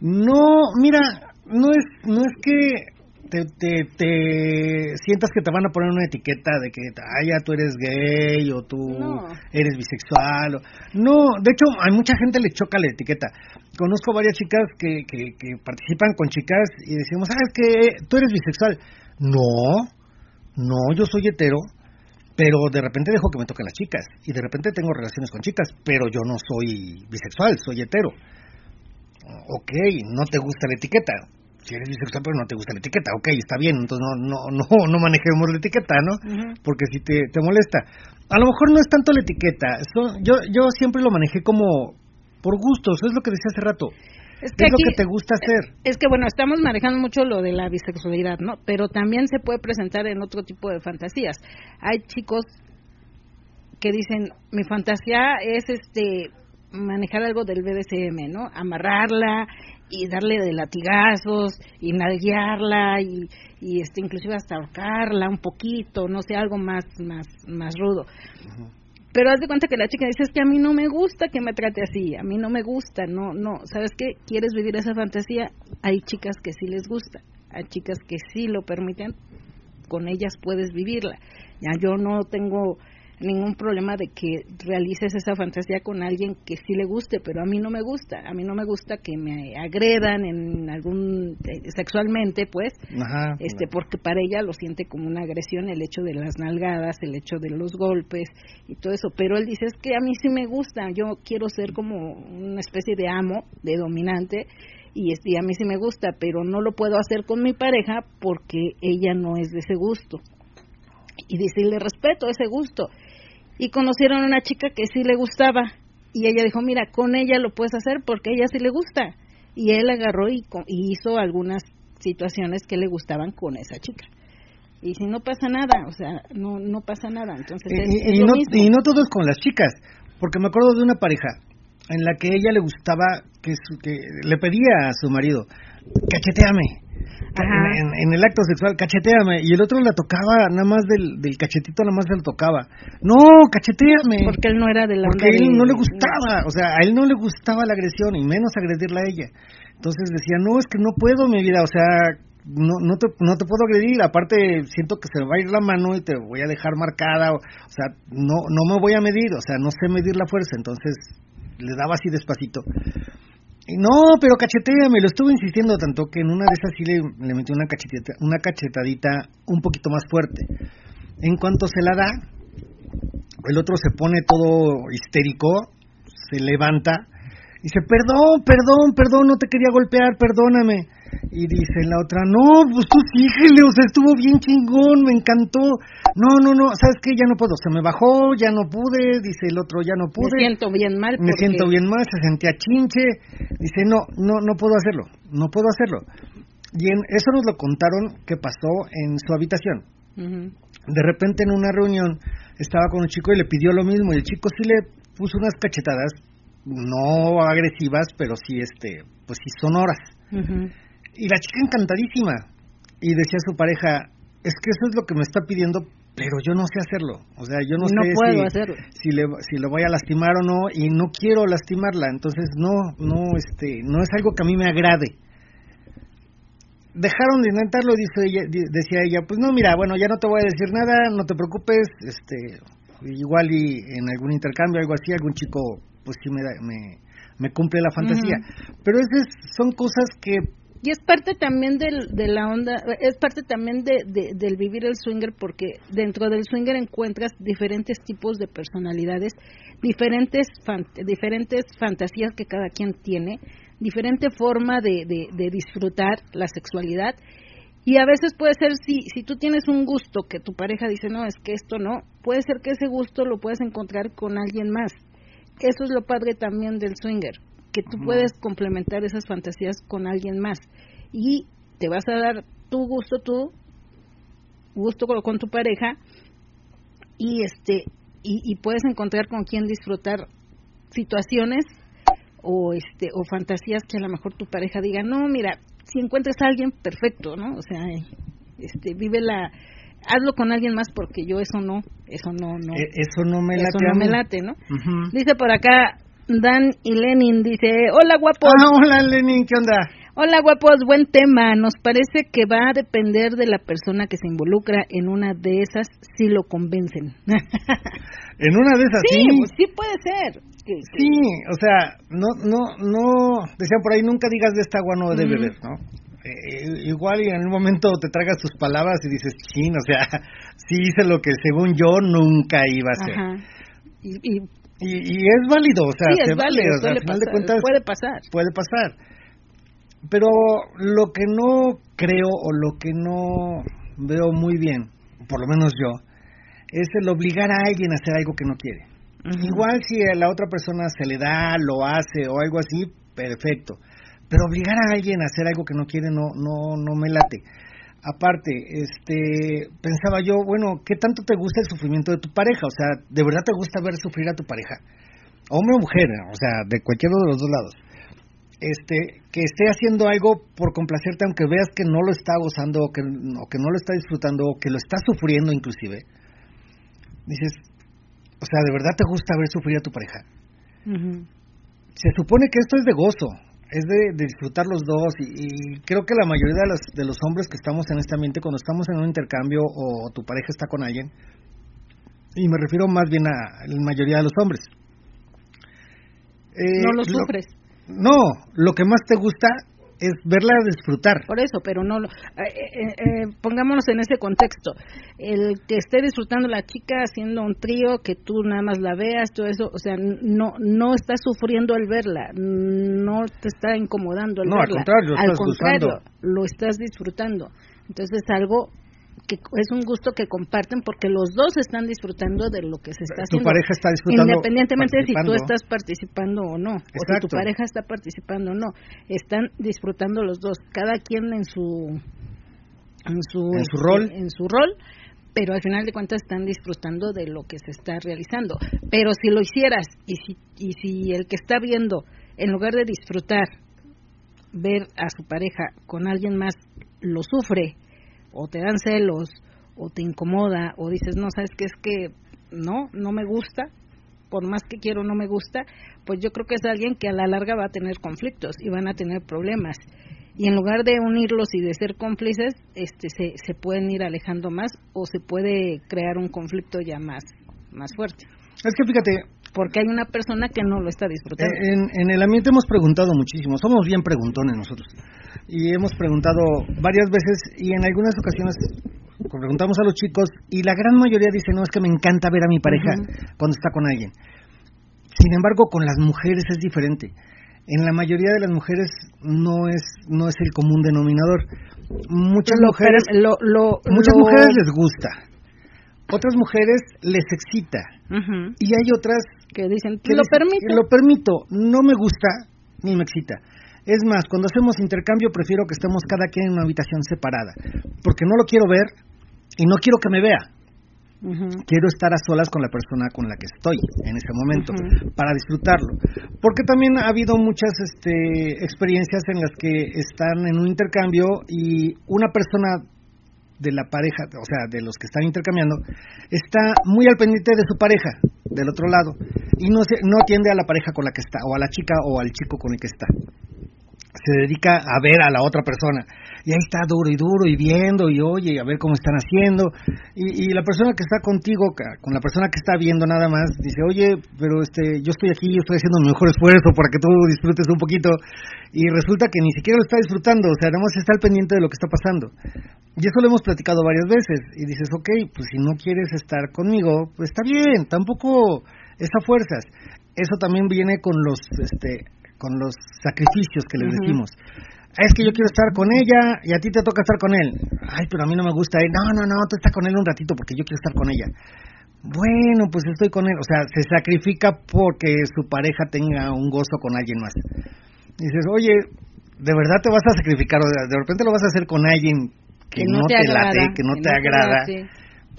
No, mira, no es, no es que te, te, te sientas que te van a poner una etiqueta de que ah, ya tú eres gay o tú No. eres bisexual. o- No, de hecho, a mucha gente le choca la etiqueta. Conozco varias chicas que, que, que participan con chicas y decimos, ah, es que tú eres bisexual. No, no, yo soy hetero, pero de repente dejo que me toquen las chicas y de repente tengo relaciones con chicas, pero yo no soy bisexual, soy hetero ok, no te gusta la etiqueta. Si eres bisexual, pero no te gusta la etiqueta, ok, está bien, entonces no, no, no, no manejemos la etiqueta, ¿no? Porque si te, te molesta. A lo mejor no es tanto la etiqueta, eso, yo, yo siempre lo manejé como por gustos, es lo que decía hace rato. Es Es lo que te gusta hacer. Es que bueno, estamos manejando mucho lo de la bisexualidad, ¿no? Pero también se puede presentar en otro tipo de fantasías. Hay chicos que dicen, mi fantasía es este manejar algo del BDSM, ¿no? Amarrarla y darle de latigazos y nalguearla y, y este inclusive hasta ahorcarla un poquito, no sé, algo más más más rudo. Pero haz de cuenta que la chica dice, es que a mí no me gusta que me trate así, a mí no me gusta, no, no, ¿sabes qué? ¿Quieres vivir esa fantasía? Hay chicas que sí les gusta, hay chicas que sí lo permiten, con ellas puedes vivirla. Ya yo no tengo ningún problema de que realices esa fantasía con alguien que sí le guste, pero a mí no me gusta, a mí no me gusta que me agredan en algún eh, sexualmente, pues, Ajá. este porque para ella lo siente como una agresión el hecho de las nalgadas, el hecho de los golpes y todo eso, pero él dice es que a mí sí me gusta, yo quiero ser como una especie de amo, de dominante y, este, a mí sí me gusta, pero no lo puedo hacer con mi pareja porque ella no es de ese gusto. Y dice, le respeto ese gusto. Y conocieron a una chica que sí le gustaba. Y ella dijo, mira, con ella lo puedes hacer porque a ella sí le gusta. Y él agarró y, y hizo algunas situaciones que le gustaban con esa chica. Y si no pasa nada, o sea, no no pasa nada. Entonces, Y, es, y- no, mismo. y no todo es con las chicas, porque me acuerdo de una pareja en la que ella le gustaba que, su- que le pedía a su marido, cacheteame. En, en- en el acto sexual, cacheteame. Y el otro la tocaba, nada más del, del cachetito, nada más se lo tocaba. No, cacheteame. Porque él no era de la Porque a él no le gustaba, o sea, a él no le gustaba la agresión y menos agredirla a ella. Entonces decía, no, es que no puedo, mi vida, o sea, no, no, te, no te puedo agredir, aparte siento que se me va a ir la mano y te voy a dejar marcada, o, o sea, no, no me voy a medir, o sea, no sé medir la fuerza, entonces le daba así despacito. No, pero cacheteame, lo estuve insistiendo tanto que en una de esas sí le, le metí una, una cachetadita un poquito más fuerte. En cuanto se la da, el otro se pone todo histérico, se levanta, y dice, perdón, perdón, perdón, no te quería golpear, perdóname. Y dice la otra, no, pues tú síguele, o sea, estuvo bien chingón, me encantó. No, no, no, ¿sabes qué? Ya no puedo, se me bajó, ya no pude, dice el otro, ya no Me pude. siento bien mal. Me porque- siento bien mal, se sentía chinche. Dice, no, no, no puedo hacerlo, no puedo hacerlo. Y en, eso nos lo contaron que pasó en su habitación. De repente en una reunión estaba con un chico y le pidió lo mismo y el chico sí le puso unas cachetadas, no agresivas, pero sí, este, pues sí sonoras. Ujú. Y la chica encantadísima. Y decía a su pareja, es que eso es lo que me está pidiendo, pero yo no sé hacerlo. O sea, yo no, No sé puedo si, hacerlo. si le si lo voy a lastimar o no y no quiero lastimarla, entonces no no este no es algo que a mí me agrade. Dejaron de intentarlo, dice ella, decía ella, pues no, mira, bueno, ya no te voy a decir nada, no te preocupes, este igual y en algún intercambio algo así algún chico pues sí me da- me, me cumple la fantasía. Pero esas son cosas que Y es parte también del, de la onda, es parte también de, de- del vivir el swinger porque dentro del swinger encuentras diferentes tipos de personalidades, diferentes, diferentes fantasías que cada quien tiene, diferente forma de, de, de disfrutar la sexualidad. Y a veces puede ser si si tú tienes un gusto que tu pareja dice no es que esto no puede ser que ese gusto lo puedes encontrar con alguien más. Eso es lo padre también del swinger que tú puedes complementar esas fantasías con alguien más. Y te vas a dar tu gusto tú gusto con, tu pareja y este y, y puedes encontrar con quien disfrutar situaciones o este o fantasías que a lo mejor tu pareja diga no mira si encuentras a alguien perfecto no o sea este vive la hazlo con alguien más porque yo eso no eso no no eh, eso no me eso late no a mí. me late no dice por acá Dan y Lenin dice hola guapos Ah, hola Lenin, ¿qué onda? Hola guapos, buen tema. Nos parece que va a depender de la persona que se involucra en una de esas si lo convencen. En una de esas sí, sí. pues sí puede ser. Sí, o sea, no, no, no, decían por ahí, nunca digas de esta agua no de Ujú. beber, ¿no? Eh, igual y en un momento te tragas tus palabras y dices, chin, o sea, sí hice lo que según yo nunca iba a hacer. Ajá. Y, y Y, y es válido, o sea, sí, se es vale, válido, o sea, al final de cuentas puede pasar. puede pasar. Pero lo que no creo o lo que no veo muy bien, por lo menos yo, es el obligar a alguien a hacer algo que no quiere. Igual si a la otra persona se le da, lo hace o algo así, perfecto. Pero obligar a alguien a hacer algo que no quiere no no no me late. Aparte, este pensaba yo, bueno, ¿qué tanto te gusta el sufrimiento de tu pareja? O sea, ¿de verdad te gusta ver sufrir a tu pareja? Hombre o mujer, o sea, de cualquiera de los dos lados. este, que esté haciendo algo por complacerte aunque veas que no lo está gozando o que, o que no lo está disfrutando o que lo está sufriendo inclusive, dices, o sea, ¿de verdad te gusta ver sufrir a tu pareja? Se supone que esto es de gozo, es de, disfrutar los dos y, creo que la mayoría de los, de los hombres que estamos en este ambiente, cuando estamos en un intercambio o tu pareja está con alguien, y me refiero más bien a la mayoría de los hombres. Eh, no lo sufres. no, lo que más te gusta es verla disfrutar. Por eso, pero no. Eh, eh, eh, pongámonos en ese contexto. El que esté disfrutando la chica haciendo un trío, que tú nada más la veas, todo eso, o sea, no no estás sufriendo al verla, no te está incomodando al no, verla. Al contrario, al contrario, lo estás disfrutando. Entonces es algo que es un gusto que comparten porque los dos están disfrutando de lo que se está haciendo. Tu pareja está disfrutando. Independientemente de si tú estás participando o no, o si tu pareja está participando o no, están disfrutando los dos, cada quien en su en su, ¿En su rol, este, en su rol, pero al final de cuentas están disfrutando de lo que se está realizando. Pero si lo hicieras y si y si el que está viendo en lugar de disfrutar ver a su pareja con alguien más lo sufre o te dan celos o te incomoda o dices, no, sabes que es que no, no me gusta, por más que quiero no me gusta, pues yo creo que es alguien que a la larga va a tener conflictos y van a tener problemas. Y en lugar de unirlos y de ser cómplices, este, se, se pueden ir alejando más o se puede crear un conflicto ya más, más fuerte. Es que fíjate, porque hay una persona que no lo está disfrutando. En, en, el ambiente hemos preguntado muchísimo, somos bien preguntones nosotros, y hemos preguntado varias veces y en algunas ocasiones preguntamos a los chicos y la gran mayoría dice, no, es que me encanta ver a mi pareja cuando está con alguien. Sin embargo, con las mujeres es diferente. En la mayoría de las mujeres no es no es el común denominador. Muchas mujeres muchas mujeres les gusta. Otras mujeres les excita. Y hay otras que dicen, que lo permito. Lo permito, no me gusta ni me excita. Es más, cuando hacemos intercambio prefiero que estemos cada quien en una habitación separada, porque no lo quiero ver y no quiero que me vea. Quiero estar a solas con la persona con la que estoy en ese momento para disfrutarlo. Porque también ha habido muchas este, experiencias en las que están en un intercambio y una persona de la pareja, o sea, de los que están intercambiando, está muy al pendiente de su pareja del otro lado y no se, no atiende a la pareja con la que está o a la chica o al chico con el que está se dedica a ver a la otra persona. Y ahí está duro y duro y viendo y oye, a ver cómo están haciendo. Y, la persona que está contigo, con la persona que está viendo nada más, dice, oye, pero este, yo estoy aquí, yo estoy haciendo mi mejor esfuerzo para que tú disfrutes un poquito. Y resulta que ni siquiera lo está disfrutando, o sea, además está al pendiente de lo que está pasando. Y eso lo hemos platicado varias veces. Y dices, ok, pues si no quieres estar conmigo, pues está bien, tampoco es a fuerzas. Eso también viene con los, este, con los sacrificios que les decimos. Es que yo quiero estar con ella y a ti te toca estar con él. Ay, pero a mí no me gusta él. No, no, no, tú estás con él un ratito porque yo quiero estar con ella. Bueno, pues estoy con él. O sea, se sacrifica porque su pareja tenga un gozo con alguien más. dices, oye, ¿de verdad te vas a sacrificar? O de repente lo vas a hacer con alguien que, no, te, late, que no te agrada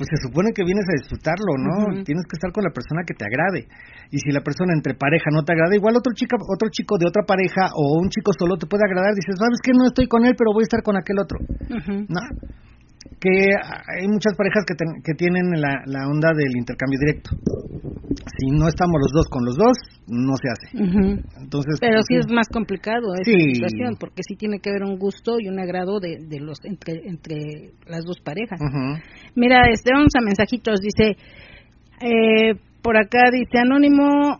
pues se supone que vienes a disfrutarlo, ¿no? Tienes que estar con la persona que te agrade. Y si la persona entre pareja no te agrada, igual otro chica, otro chico de otra pareja o un chico solo te puede agradar, dices, "¿Sabes qué? No estoy con él, pero voy a estar con aquel otro." ¿No? que hay muchas parejas que, que tienen la, la, onda del intercambio directo. Si no estamos los dos con los dos, no se hace. Entonces, Pero pues, sí es más complicado esa situación, porque sí tiene que haber un gusto y un agrado de, de los entre, entre las dos parejas. Mira, este, vamos a mensajitos, dice, eh, por acá dice Anónimo,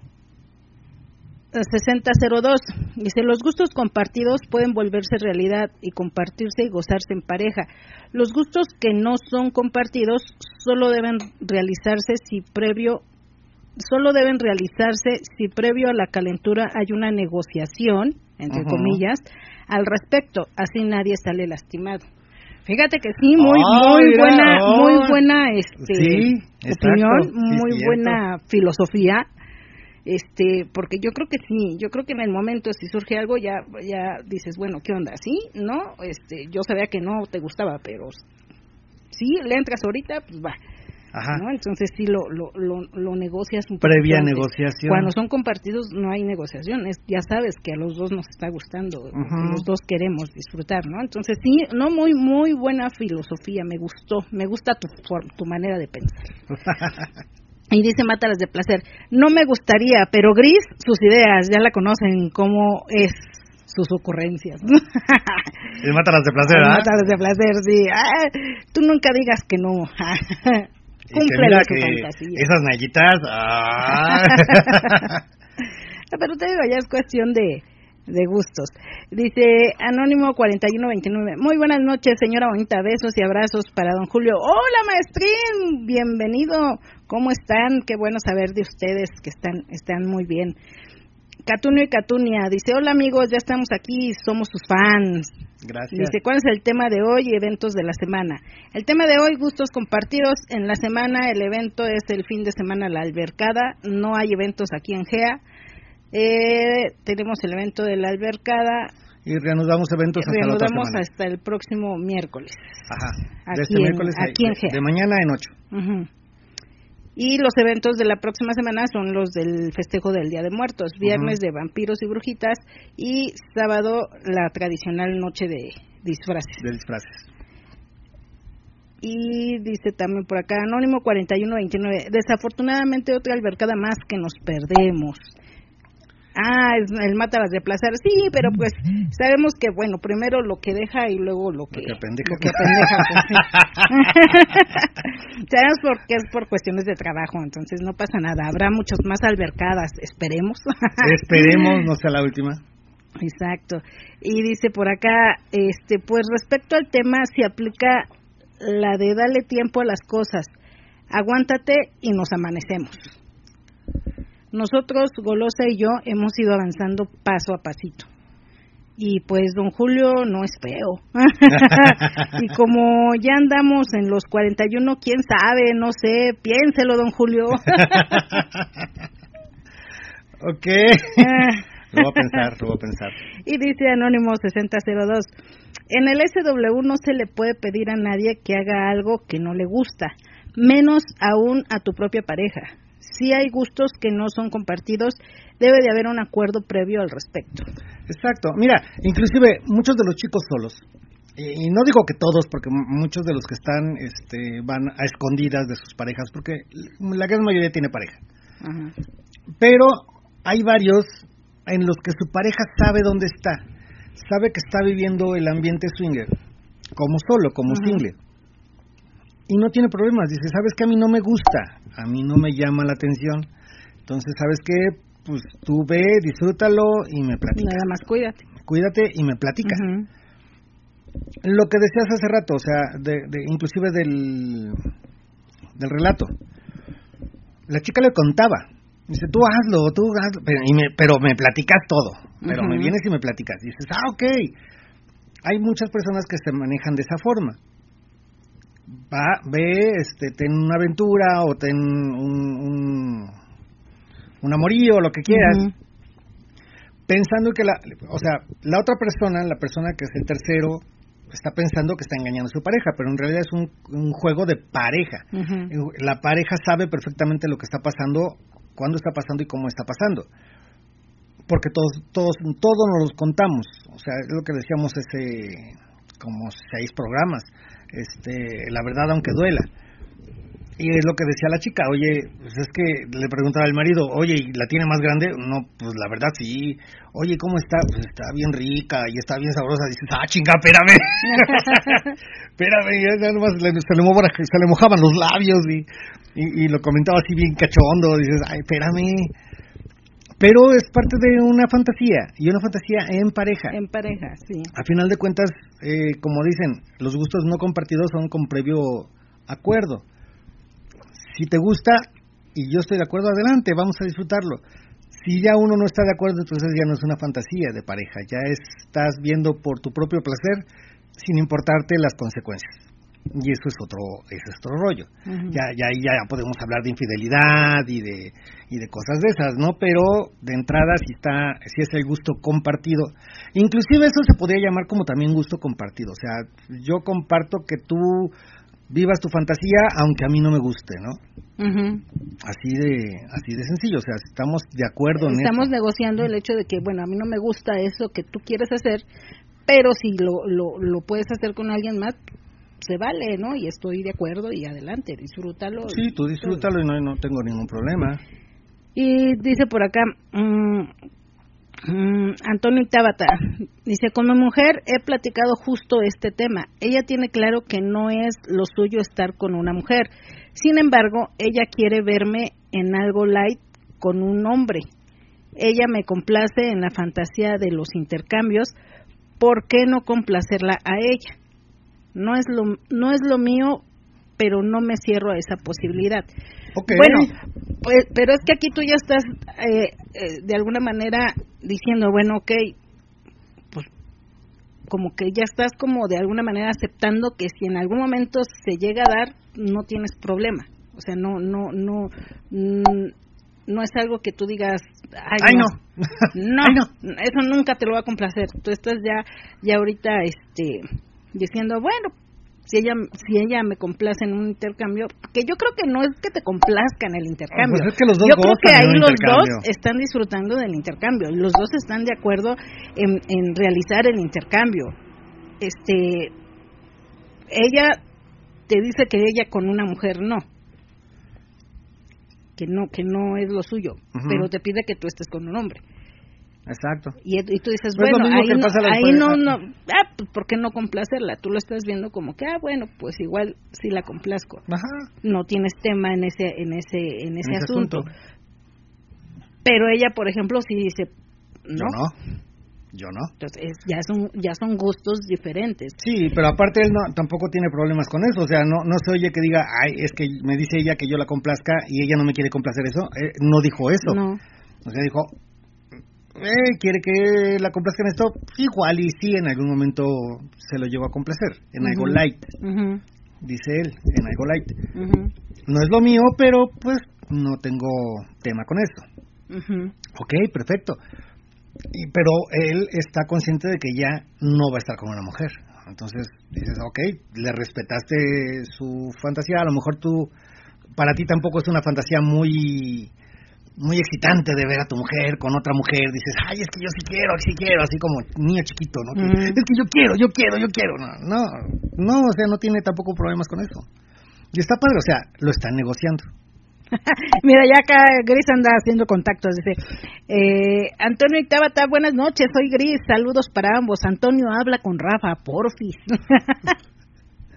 6002. Dice, los gustos compartidos pueden volverse realidad y compartirse y gozarse en pareja. Los gustos que no son compartidos solo deben realizarse si previo solo deben realizarse si previo a la calentura hay una negociación, entre comillas, al respecto, así nadie sale lastimado. Fíjate que sí, muy ah, muy buena, muy oh. buena este opinión, muy buena filosofía. Este porque yo creo que sí yo creo que en el momento si surge algo ya ya dices bueno qué onda sí no este yo sabía que no te gustaba pero sí le entras ahorita pues va Ajá. ¿no? Entonces sí lo, lo, lo, lo negocias un Previa antes. negociación. Cuando son compartidos no hay negociación, es, ya sabes que a los dos nos está gustando, los dos queremos disfrutar, ¿no? Entonces sí, no muy muy buena filosofía, me gustó, me gusta tu tu manera de pensar. Y dice Mátalas de placer, no me gustaría, pero Gris, sus ideas, ya la conocen, cómo es sus ocurrencias. Y mátalas de placer, ¿ah? Mátalas de placer, sí. Ah, tú nunca digas que no. Y que mira su que fantasía. esas nallitas, ah. Pero te digo, ya es cuestión de, de gustos. Dice Anónimo 4129. Muy buenas noches, señora bonita. Besos y abrazos para don Julio. Hola, maestrín. Bienvenido. ¿Cómo están? Qué bueno saber de ustedes que están, están muy bien. Catunio y Catunia. Dice, hola amigos, ya estamos aquí, somos sus fans. Gracias. Dice, ¿cuál es el tema de hoy y eventos de la semana? El tema de hoy, gustos compartidos. En la semana, el evento es el fin de semana, la albercada. No hay eventos aquí en GEA. Eh, tenemos el evento de la albercada. Y reanudamos eventos hasta la otra Reanudamos semana. hasta el próximo miércoles. Ajá. Aquí este en- miércoles a- aquí en Gea. de mañana en ocho. Ujú. Y los eventos de la próxima semana son los del festejo del Día de Muertos, viernes de vampiros y brujitas y sábado la tradicional noche de disfraces. de disfraces. Y dice también por acá, Anónimo 4129, desafortunadamente otra albercada más que nos perdemos. Ah, es el Mátalas de Placer. Sí, pero pues sabemos que, bueno, primero lo que deja y luego lo que, que apendeja. lo que apendeja, pues, sí. sabemos porque es por cuestiones de trabajo, entonces no pasa nada. Habrá muchas más albercadas, esperemos. Esperemos no sea la última. Exacto. Y dice por acá, este, pues respecto al tema, se aplica la de darle tiempo a las cosas. Aguántate y nos amanecemos. Nosotros, Golosa y yo, hemos ido avanzando paso a pasito. Y pues don Julio no es feo. y como ya andamos en los 41, quién sabe, no sé, piénselo don Julio. ok. Lo voy a pensar, lo voy a pensar. Y dice Anónimo 6002, en el SW no se le puede pedir a nadie que haga algo que no le gusta, menos aún a tu propia pareja. Si hay gustos que no son compartidos, debe de haber un acuerdo previo al respecto. Exacto. Mira, inclusive muchos de los chicos solos, y no digo que todos, porque muchos de los que están este, van a escondidas de sus parejas, porque la gran mayoría tiene pareja. Ajá. Pero hay varios en los que su pareja sabe dónde está, sabe que está viviendo el ambiente swinger, como solo, como Ujú. single. Y no tiene problemas, dice, ¿sabes que a mí no me gusta? A mí no me llama la atención. Entonces, ¿sabes qué? Pues tú ve, disfrútalo y me platicas. Nada más cuídate. Cuídate y me platicas. Lo que decías hace rato, o sea, de, de- inclusive del, del relato. La chica le contaba. Dice, tú hazlo, tú hazlo. Pero, y me, pero me platicas todo. Pero me vienes y me platicas. Dices, ah, ok. Hay muchas personas que se manejan de esa forma. Va, ve, este, ten una aventura o ten un, un, un amorío lo que quieras pensando que la, o sea, la otra persona, la persona que es el tercero, está pensando que está engañando a su pareja, pero en realidad es un, un juego de pareja. La pareja sabe perfectamente lo que está pasando, cuándo está pasando y cómo está pasando. Porque todos, todos, todos nos los contamos. O sea, es lo que decíamos ese, como seis programas. Este, la verdad aunque duela. Y es lo que decía la chica, oye, pues es que le preguntaba al marido, oye, ¿y ¿la tiene más grande? No, pues la verdad sí. Oye, ¿cómo está? Pues está bien rica y está bien sabrosa. Dices, ah, chinga, espérame. espérame, ya, nomás se, le mojaban, se le mojaban los labios y, y, y lo comentaba así bien cachondo. Dices, ay, espérame. Pero es parte de una fantasía y una fantasía en pareja. En pareja, sí. A final de cuentas, eh, como dicen, los gustos no compartidos son con previo acuerdo. Si te gusta y yo estoy de acuerdo, adelante, vamos a disfrutarlo. Si ya uno no está de acuerdo, entonces ya no es una fantasía de pareja, ya estás viendo por tu propio placer sin importarte las consecuencias. Y eso es otro, es otro rollo. Ya, ya, ya podemos hablar de infidelidad y de, y de cosas de esas, ¿no? Pero de entrada si está, si es el gusto compartido. Inclusive eso se podría llamar como también gusto compartido. O sea, yo comparto que tú vivas tu fantasía aunque a mí no me guste, ¿no? Ujú. Así de así de sencillo, o sea, estamos de acuerdo en Estamos eso. negociando el hecho de que, bueno, a mí no me gusta eso que tú quieres hacer, pero si lo, lo, lo puedes hacer con alguien más, se vale, ¿no? Y estoy de acuerdo y adelante, disfrútalo. Sí, tú disfrútalo y no, no tengo ningún problema. Y dice por acá, mm, mm, Antonio Tabata, dice, con mi mujer he platicado justo este tema. Ella tiene claro que no es lo suyo estar con una mujer. Sin embargo, ella quiere verme en algo light con un hombre. Ella me complace en la fantasía de los intercambios. ¿Por qué no complacerla a ella? No es lo, no es lo mío, pero no me cierro a esa posibilidad. Ok. Bueno, pues, pero es que aquí tú ya estás eh, eh, de alguna manera diciendo, bueno, ok, pues como que ya estás como de alguna manera aceptando que si en algún momento se llega a dar, no tienes problema. O sea, no, no, no, mm, no es algo que tú digas, ay, Ay, no. no. No, Ay, no. eso nunca te lo va a complacer. Tú estás ya, ya ahorita, este, diciendo, bueno, si ella, si ella me complace en un intercambio, que yo creo que no es que te complazca en el intercambio. Pues es que los dos yo creo que ahí los dos están disfrutando del intercambio, y los dos están de acuerdo en, en realizar el intercambio. Este, ella te dice que ella con una mujer no, que no, que no es lo suyo, pero te pide que tú estés con un hombre. Exacto. Y, y tú dices, No bueno, ahí, no, ahí no, no, ah, pues, ¿por qué no complacerla? Tú lo estás viendo como que, ah, bueno, pues igual sí la complazco. Ajá. No tienes tema en ese, en ese, en ese, En ese asunto. asunto. Pero ella, por ejemplo, sí dice, no. Yo no. Yo no. Entonces, es- ya son, ya son gustos diferentes. Sí, pero aparte él no, tampoco tiene problemas con eso, o sea, no, no se oye que diga, ay, es que me dice ella que yo la complazca y ella no me quiere complacer eso, Eh, no dijo eso, No. o sea, dijo, eh, quiere que la complazca en esto, igual y sí, en algún momento se lo llevo a complacer, en algo light, Ujú, dice él, en algo light. ujú, No es lo mío, pero pues no tengo tema con eso. Ok, perfecto. Y, pero él está consciente de que ya no va a estar con una mujer. Entonces dices, ok, le respetaste su fantasía. A lo mejor tú, para ti tampoco es una fantasía muy muy excitante de ver a tu mujer con otra mujer. Dices, ay, es que yo sí quiero, sí quiero, así como niño chiquito, ¿no? Es que yo quiero, yo quiero, yo quiero. No, no, no, o sea, no tiene tampoco problemas con eso. Y está padre, o sea, lo están negociando. Mira, ya acá Gris anda haciendo contactos. Dice, eh, Antonio y Tabata, buenas noches, soy Gris, saludos para ambos. Antonio habla con Rafa, porfis.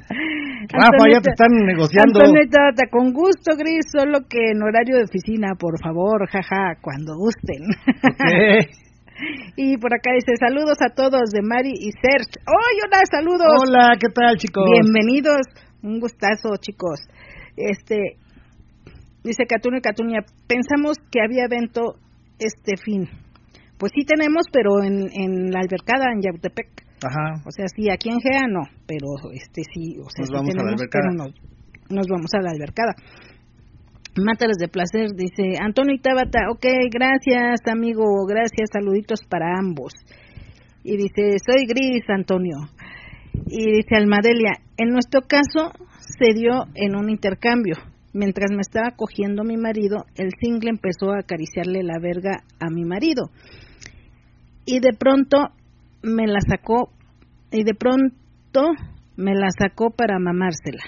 Rafa, ya te están negociando. Tabata, con gusto, Gris, solo que en horario de oficina, por favor, jaja, cuando gusten. Ok. y por acá dice, saludos a todos de Mari y Serge. ¡Oh, hola, saludos! Hola, ¿qué tal, chicos? Bienvenidos, un gustazo, chicos. Este dice Catuno y Catuña, pensamos que había evento este fin. Pues sí tenemos, pero en, en la albercada en Yautepec. Ajá. O sea, sí, aquí en Gea no, pero este sí, o sea, Nos sí vamos a la albercada. pero nos, nos vamos a la albercada. Mátalas de placer, dice Antonio y Tabata, ok, gracias amigo, gracias, saluditos para ambos. Y dice, soy Gris, Antonio. Y dice Almadelia, en nuestro caso se dio en un intercambio. Mientras me estaba cogiendo mi marido, el single empezó a acariciarle la verga a mi marido. Y de pronto me la sacó, y de pronto me la sacó para mamársela.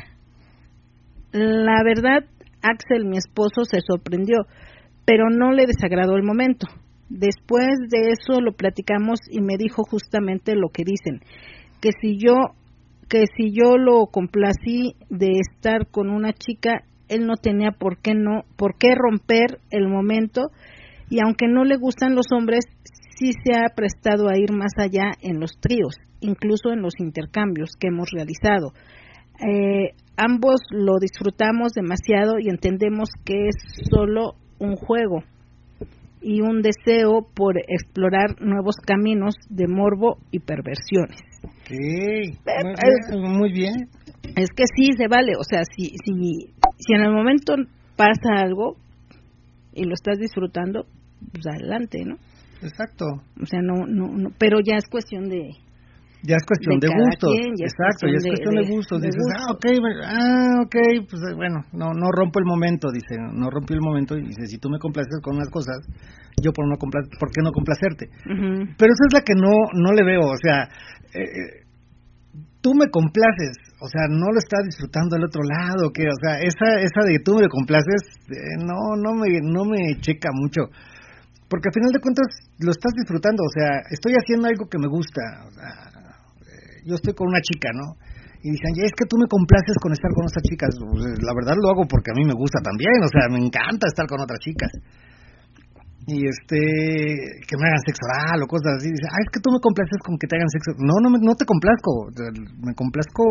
La verdad, Axel, mi esposo, se sorprendió, pero no le desagradó el momento. Después de eso lo platicamos y me dijo justamente lo que dicen, que si yo que si yo lo complací de estar con una chica, él no tenía por qué no, por qué romper el momento y aunque no le gustan los hombres, sí se ha prestado a ir más allá en los tríos, incluso en los intercambios que hemos realizado. Eh, ambos lo disfrutamos demasiado y entendemos que es solo un juego y un deseo por explorar nuevos caminos de morbo y perversiones. Ok. Muy eh, bien, muy bien. Es que sí se vale, o sea, si, si, si en el momento pasa algo y lo estás disfrutando, pues adelante, ¿no? Exacto. O sea, no, no, no, pero ya es cuestión de, ya es cuestión de, cada gustos. quien, ya es Exacto, ya es cuestión de, de- gustos. de Dices, ah, ok, ah, ok, pues eh, bueno, no, no rompo el momento, dice, no rompo el momento. Y dice, si tú me complaces con unas cosas, yo por, no compla- ¿por qué no complacerte? Pero esa es la que no, no le veo, o sea, eh, eh, tú me complaces, o sea, no lo estás disfrutando del otro lado, que, o sea, esa, esa de tú me complaces, eh, no, no me, no me checa mucho, porque al final de cuentas lo estás disfrutando, o sea, estoy haciendo algo que me gusta, o sea, eh, yo estoy con una chica, ¿no? Y dicen, es que tú me complaces con estar con otras chicas. Pues, La verdad lo hago porque a mí me gusta también, o sea, me encanta estar con otras chicas y este que me hagan sexo oral o cosas así dice ah es que tú me complaces con que te hagan sexo no no me- no te complazco me complazco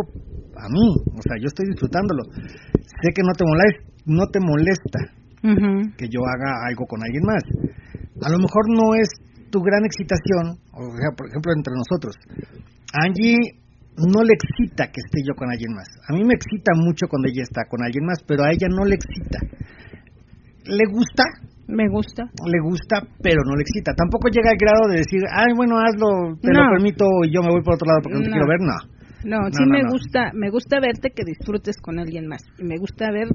a mí o sea yo estoy disfrutándolo. Sé que no te molesta no te molesta que yo haga algo con alguien más a lo mejor no es tu gran excitación o sea por ejemplo entre nosotros Angie no le excita que esté yo con alguien más a mí me excita mucho cuando ella está con alguien más pero a ella no le excita le gusta Me gusta. le gusta, pero no le excita. Tampoco llega al grado de decir, ay, bueno, hazlo, te No. lo permito y yo me voy por otro lado porque no, te quiero ver. No. No, No, sí me gusta, me gusta verte que disfrutes con alguien más. Y me gusta ver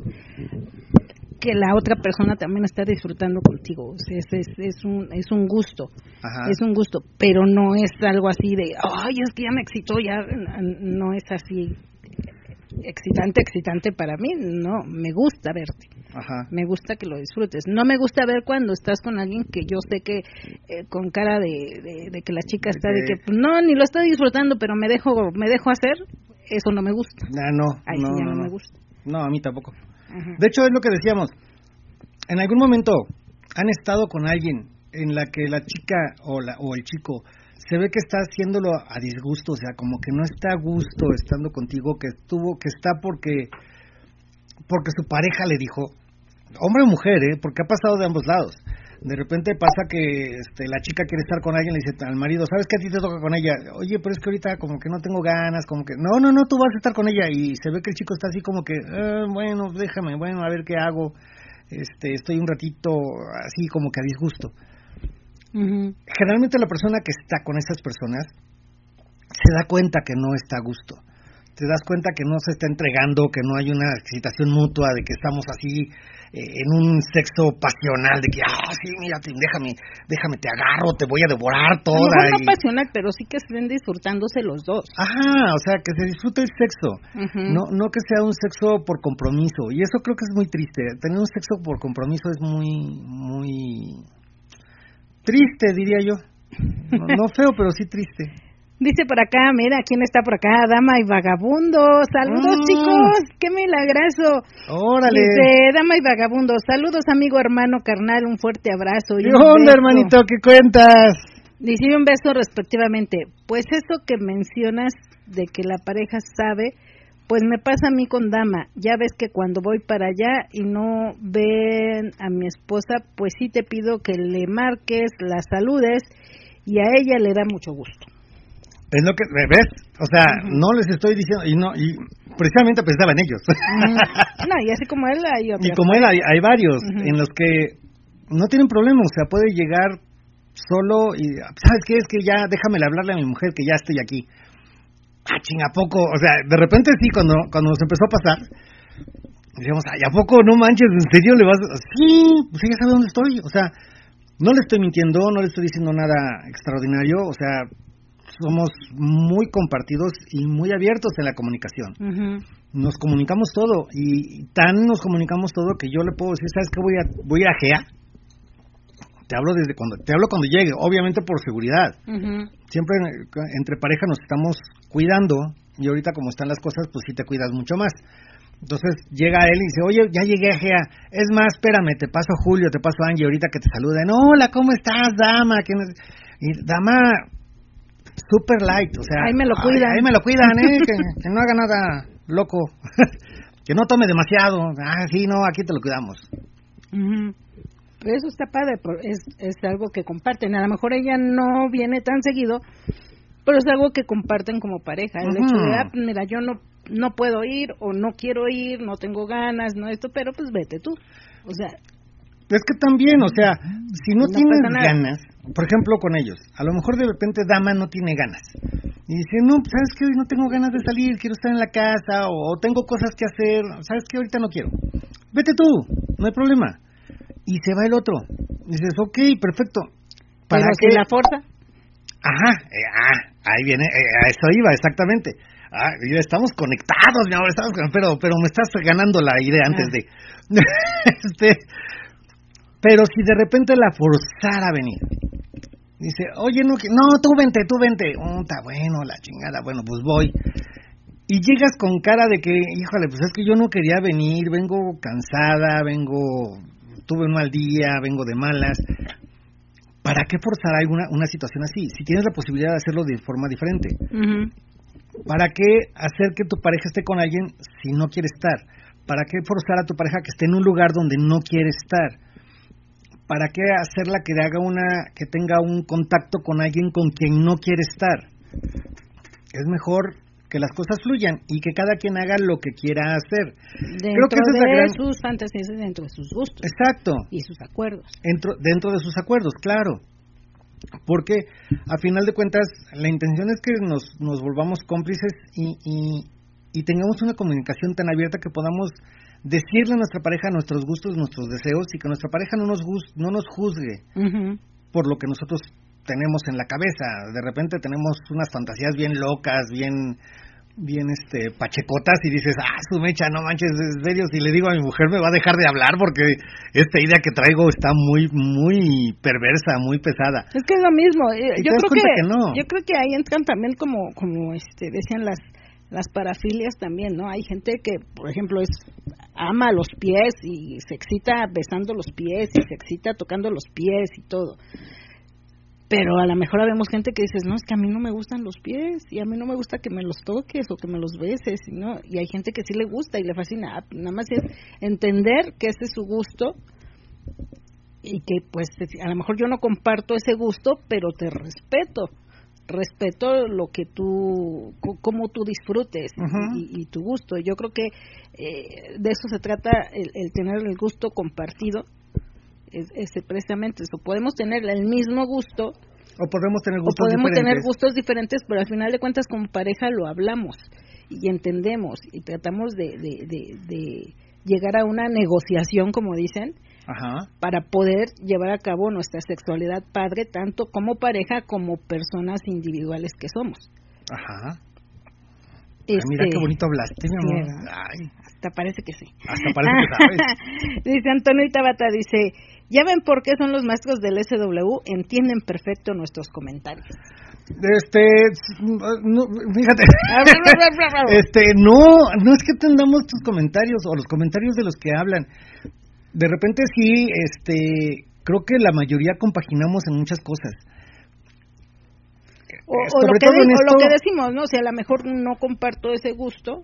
que la otra persona también está disfrutando contigo. O sea, es, es, es un, es un gusto. Ajá. Es un gusto, pero no es algo así de, ay, es que ya me excitó, ya no es así excitante, excitante para mí. No, me gusta verte. Ajá. Me gusta que lo disfrutes. No me gusta ver cuando estás con alguien que yo sé que eh, con cara de, de, de que la chica está de que- pues, no ni lo estoy disfrutando, pero me dejo me dejo hacer. Eso no me gusta. Ah, no, Ahí no, sí no, no, no. me gusta. No, a mí tampoco. De hecho, es lo que decíamos. En algún momento han estado con alguien en la que la chica o, la, o el chico se ve que está haciéndolo a disgusto, o sea, como que no está a gusto estando contigo, que estuvo, que está porque porque su pareja le dijo, hombre o mujer, ¿eh? porque ha pasado de ambos lados. De repente pasa que este, la chica quiere estar con alguien, le dice al marido, ¿sabes qué a ti te toca con ella? Oye, pero es que ahorita como que no tengo ganas, como que, no, no, no, tú vas a estar con ella. Y se ve que el chico está así como que, "Ah, bueno, déjame, bueno, a ver qué hago. Este, estoy un ratito así como que a disgusto. Generalmente la persona que está con esas personas se da cuenta que no está a gusto. Te das cuenta que no se está entregando, que no hay una excitación mutua, de que estamos así eh, en un sexo pasional, de que, ah, sí, mírate, déjame, déjame, te agarro, te voy a devorar A lo toda. mejor no y- pasional, pero sí que estén disfrutándose los dos. Ajá, o sea, que se disfrute el sexo, no, no que sea un sexo por compromiso. Y eso creo que es muy triste. Tener un sexo por compromiso es muy, muy triste, diría yo. No, no feo, pero sí triste. Dice por acá, mira, ¿quién está por acá? Dama y Vagabundo. Saludos, Mm. chicos. ¡Qué milagroso! Órale. Dice Dama y Vagabundo. Saludos, amigo, hermano, carnal. Un fuerte abrazo. y ¿Qué onda, hermanito? ¿Qué cuentas? Dice un beso respectivamente. Pues eso que mencionas de que la pareja sabe, pues me pasa a mí con Dama. Ya ves que cuando voy para allá y no ven a mi esposa, pues sí te pido que le marques, la saludes y a ella le da mucho gusto. Es lo que, ¿ves? O sea, no les estoy diciendo, y no, y precisamente pensaba en ellos. No, y así como él hay y como él, hay, hay varios en los que no tienen problema, o sea, puede llegar solo y, ¿sabes qué? Es que ya, déjame hablarle a mi mujer que ya estoy aquí. Ah, ching, ¿a poco? O sea, de repente sí, cuando, cuando nos empezó a pasar, decíamos, ay, ¿a poco no manches? ¿En serio le vas? a-?" Sí, pues ella sabe dónde estoy. O sea, no le estoy mintiendo, no le estoy diciendo nada extraordinario, o sea, somos muy compartidos y muy abiertos en la comunicación nos comunicamos todo y tan nos comunicamos todo que yo le puedo decir, ¿sabes qué? Voy a voy a ir a GEA. Te hablo desde cuando te hablo cuando llegue, obviamente por seguridad. Siempre entre pareja nos estamos cuidando y ahorita como están las cosas, pues sí te cuidas mucho más. Entonces llega él y dice, oye, ya llegué a GEA. Es más, espérame, te paso a Julio, te paso a Angie ahorita que te saluden. Hola, ¿cómo estás, dama? ¿Qué no- Y dama, super light, o sea. Ahí me lo ay, cuidan. Ahí me lo cuidan, ¿eh? que, que no haga nada loco. que no tome demasiado. Ah, sí, no, aquí te lo cuidamos. Pero eso está padre, es, es algo que comparten. A lo mejor ella no viene tan seguido, pero es algo que comparten como pareja. El Ujú. hecho de, ah, mira, yo no no puedo ir o no quiero ir, no tengo ganas, no esto, pero pues vete tú. O sea, Es que también, o sea, si no, No tienes ganas, por ejemplo con ellos, a lo mejor de repente Dama no tiene ganas. Y dice, no, pues, ¿sabes qué? Hoy no tengo ganas de salir, quiero estar en la casa, o, tengo cosas que hacer, ¿sabes qué? Ahorita no quiero. Vete tú, no hay problema. Y se va el otro. Y dices, ok, perfecto. ¿Para Pero la fuerza? Ajá, eh, ah, ahí viene, eh, a eso iba, exactamente. Ah, estamos conectados, mi amor, estamos, pero, pero me estás ganando la idea antes ah. de... este, pero si de repente la forzara a venir, Dice, oye, no, no, tú vente, tú vente. Oh, está bueno, la chingada, bueno, pues voy. Y llegas con cara de que, híjole, pues es que yo no quería venir, vengo cansada, vengo, tuve un mal día, vengo de malas. ¿Para qué forzar alguna una situación así? Si tienes la posibilidad de hacerlo de forma diferente. ¿Para qué hacer que tu pareja esté con alguien si no quiere estar? ¿Para qué forzar a tu pareja que esté en un lugar donde no quiere estar? ¿Para qué hacerla que haga una, que tenga un contacto con alguien con quien no quiere estar? Es mejor que las cosas fluyan y que cada quien haga lo que quiera hacer. Dentro de sus fantasías, dentro de sus gustos. Exacto. Y sus acuerdos. Dentro, dentro de sus acuerdos, claro. Porque a final de cuentas la intención es que nos, nos volvamos cómplices y, y, y tengamos una comunicación tan abierta que podamos decirle a nuestra pareja nuestros gustos, nuestros deseos y que nuestra pareja no nos, no nos juzgue por lo que nosotros tenemos en la cabeza. De repente tenemos unas fantasías bien locas, bien bien este pachecotas y dices, ah, su mecha, no manches, es serio, si le digo a mi mujer me va a dejar de hablar porque esta idea que traigo está muy, muy perversa, muy pesada. Es que es lo mismo, eh, yo creo que, no. yo creo que ahí entran también como, como este, decían las las parafilias también, ¿no? Hay gente que, por ejemplo, es ama los pies y se excita besando los pies y se excita tocando los pies y todo. Pero a lo mejor vemos gente que dices, no, es que a mí no me gustan los pies y a mí no me gusta que me los toques o que me los beses, ¿no? Y hay gente que sí le gusta y le fascina. Ah, nada más es entender que ese es su gusto y que pues a lo mejor yo no comparto ese gusto, pero te respeto respeto lo que tú, cómo tú disfrutes y, tu gusto. Yo creo que eh, de eso se trata el, tener el gusto compartido, es, precisamente eso. Podemos tener el mismo gusto. O podemos tener gustos podemos diferentes. tener gustos diferentes, pero al final de cuentas como pareja lo hablamos y entendemos y tratamos de, de llegar a una negociación, como dicen, para poder llevar a cabo nuestra sexualidad padre, tanto como pareja como personas individuales que somos. Ajá. mira qué este, bonito hablaste, mi amor. Hasta parece que sí. Hasta parece que sabes. dice Antonio Tabata, dice, ya ven por qué son los maestros del SW, entienden perfecto nuestros comentarios. Este, no, fíjate, este, no, no es que tengamos tus comentarios o los comentarios de los que hablan de repente sí, este, creo que la mayoría compaginamos en muchas cosas. O, lo, que lo que decimos, ¿no? O sea, a lo mejor no comparto ese gusto,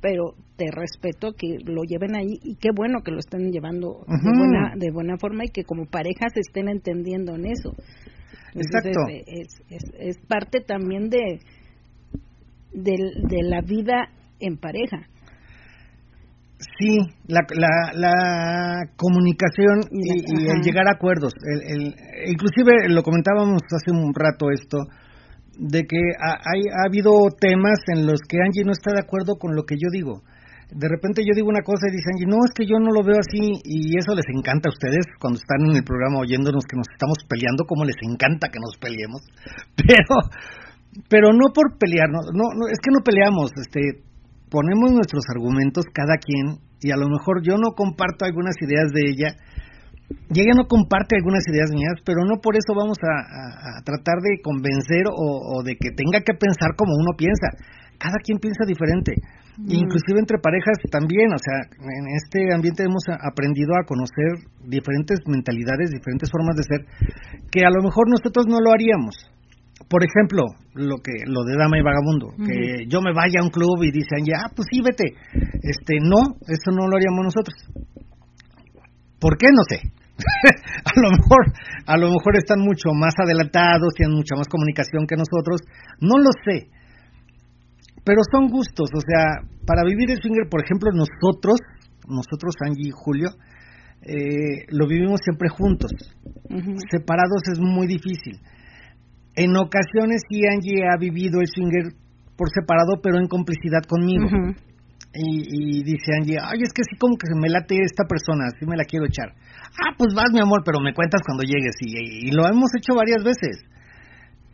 pero te respeto que lo lleven ahí y qué bueno que lo estén llevando de, buena, de buena forma y que como parejas estén entendiendo en eso. Exacto. Es, es, es, parte también de, de, de la vida en pareja. Sí, la, la, la comunicación y, el llegar a acuerdos. El, inclusive lo comentábamos hace un rato esto, de que ha, hay, ha habido temas en los que Angie no está de acuerdo con lo que yo digo. De repente yo digo una cosa y dice Angie, no, es que yo no lo veo así y eso les encanta a ustedes cuando están en el programa oyéndonos que nos estamos peleando, como les encanta que nos peleemos. Pero pero no por pelearnos, no, no es que no peleamos, este ponemos nuestros argumentos cada quien y a lo mejor yo no comparto algunas ideas de ella y ella no comparte algunas ideas mías, pero no por eso vamos a, tratar de convencer o, de que tenga que pensar como uno piensa. Cada quien piensa diferente. Mm. Inclusive entre parejas también, o sea, en este ambiente hemos aprendido a conocer diferentes mentalidades, diferentes formas de ser, que a lo mejor nosotros no lo haríamos por ejemplo, lo que lo de dama y vagabundo, que yo me vaya a un club y dicen, ya, pues sí, vete. Este, no, eso no lo haríamos nosotros. ¿Por qué? No sé. a lo mejor a lo mejor están mucho más adelantados, tienen mucha más comunicación que nosotros, no lo sé. Pero son gustos, o sea, para vivir el swinger, por ejemplo, nosotros, nosotros Angie y Julio, eh, lo vivimos siempre juntos. Separados es muy difícil En ocasiones sí Angie ha vivido el swinger por separado, pero en complicidad conmigo. Y, y dice Angie, ay, es que sí como que me late esta persona, sí me la quiero echar. Ah, pues vas, mi amor, pero me cuentas cuando llegues. Y, y lo hemos hecho varias veces.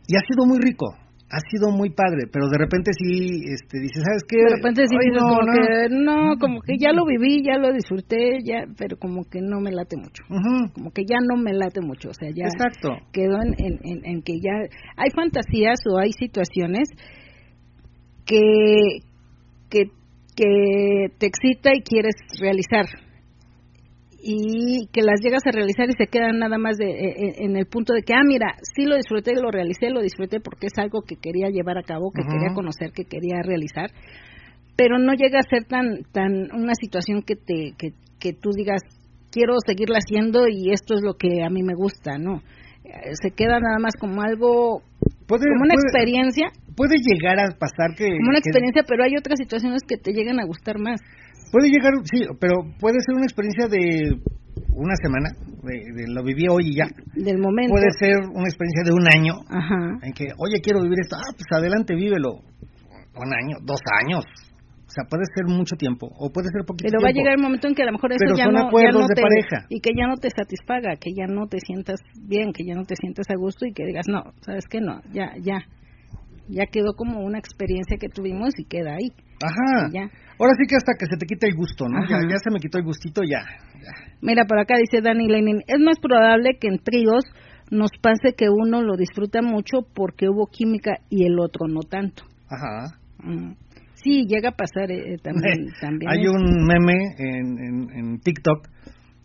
Y ha sido muy rico, ha sido muy padre, pero de repente sí, este, dice, ¿sabes qué? De repente sí Ay, dices no, como no. que no, como que ya lo viví, ya lo disfruté, ya, pero como que no me late mucho. Como que ya no me late mucho, o sea, ya Exacto. quedó en, en, en- en que ya hay fantasías o hay situaciones que, que, que te excita y quieres realizar y que las llegas a realizar y se quedan nada más de, eh, eh, en el punto de que, ah, mira, sí lo disfruté, lo realicé, lo disfruté porque es algo que quería llevar a cabo, que quería conocer, que quería realizar, pero no llega a ser tan, tan una situación que te, que, que tú digas, quiero seguirla haciendo y esto es lo que a mí me gusta, ¿no? Eh, Se queda nada más como algo, Puede, como una puede- experiencia, puede llegar a pasar que... como una que- experiencia, pero hay otras situaciones que te llegan a gustar más. Puede llegar, sí, pero puede ser una experiencia de una semana, de, de lo viví hoy y ya. Del momento. Puede ser una experiencia de un año, Ajá. en que, oye, quiero vivir esto, ah, pues adelante, vívelo. Un año, dos años. O sea, puede ser mucho tiempo, o puede ser poquito Pero va a llegar el momento en que a lo mejor eso Pero ya son no, ya no de te pareja. y que ya no te satisfaga, que ya no te sientas bien, que ya no te sientas a gusto y que digas no, sabes que no, ya, ya, ya quedó como una experiencia que tuvimos y queda ahí. Ajá. Y ya. Ahora sí que hasta que se te quita el gusto, ¿no? Ya, se me quitó el gustito, ya. ya. Mira, por acá dice Dani Lenin, es más probable que en tríos nos pase que uno lo disfruta mucho porque hubo química y el otro no tanto. Ajá. Mm. Sí, llega a pasar eh, también. también Hay un meme en, en, en TikTok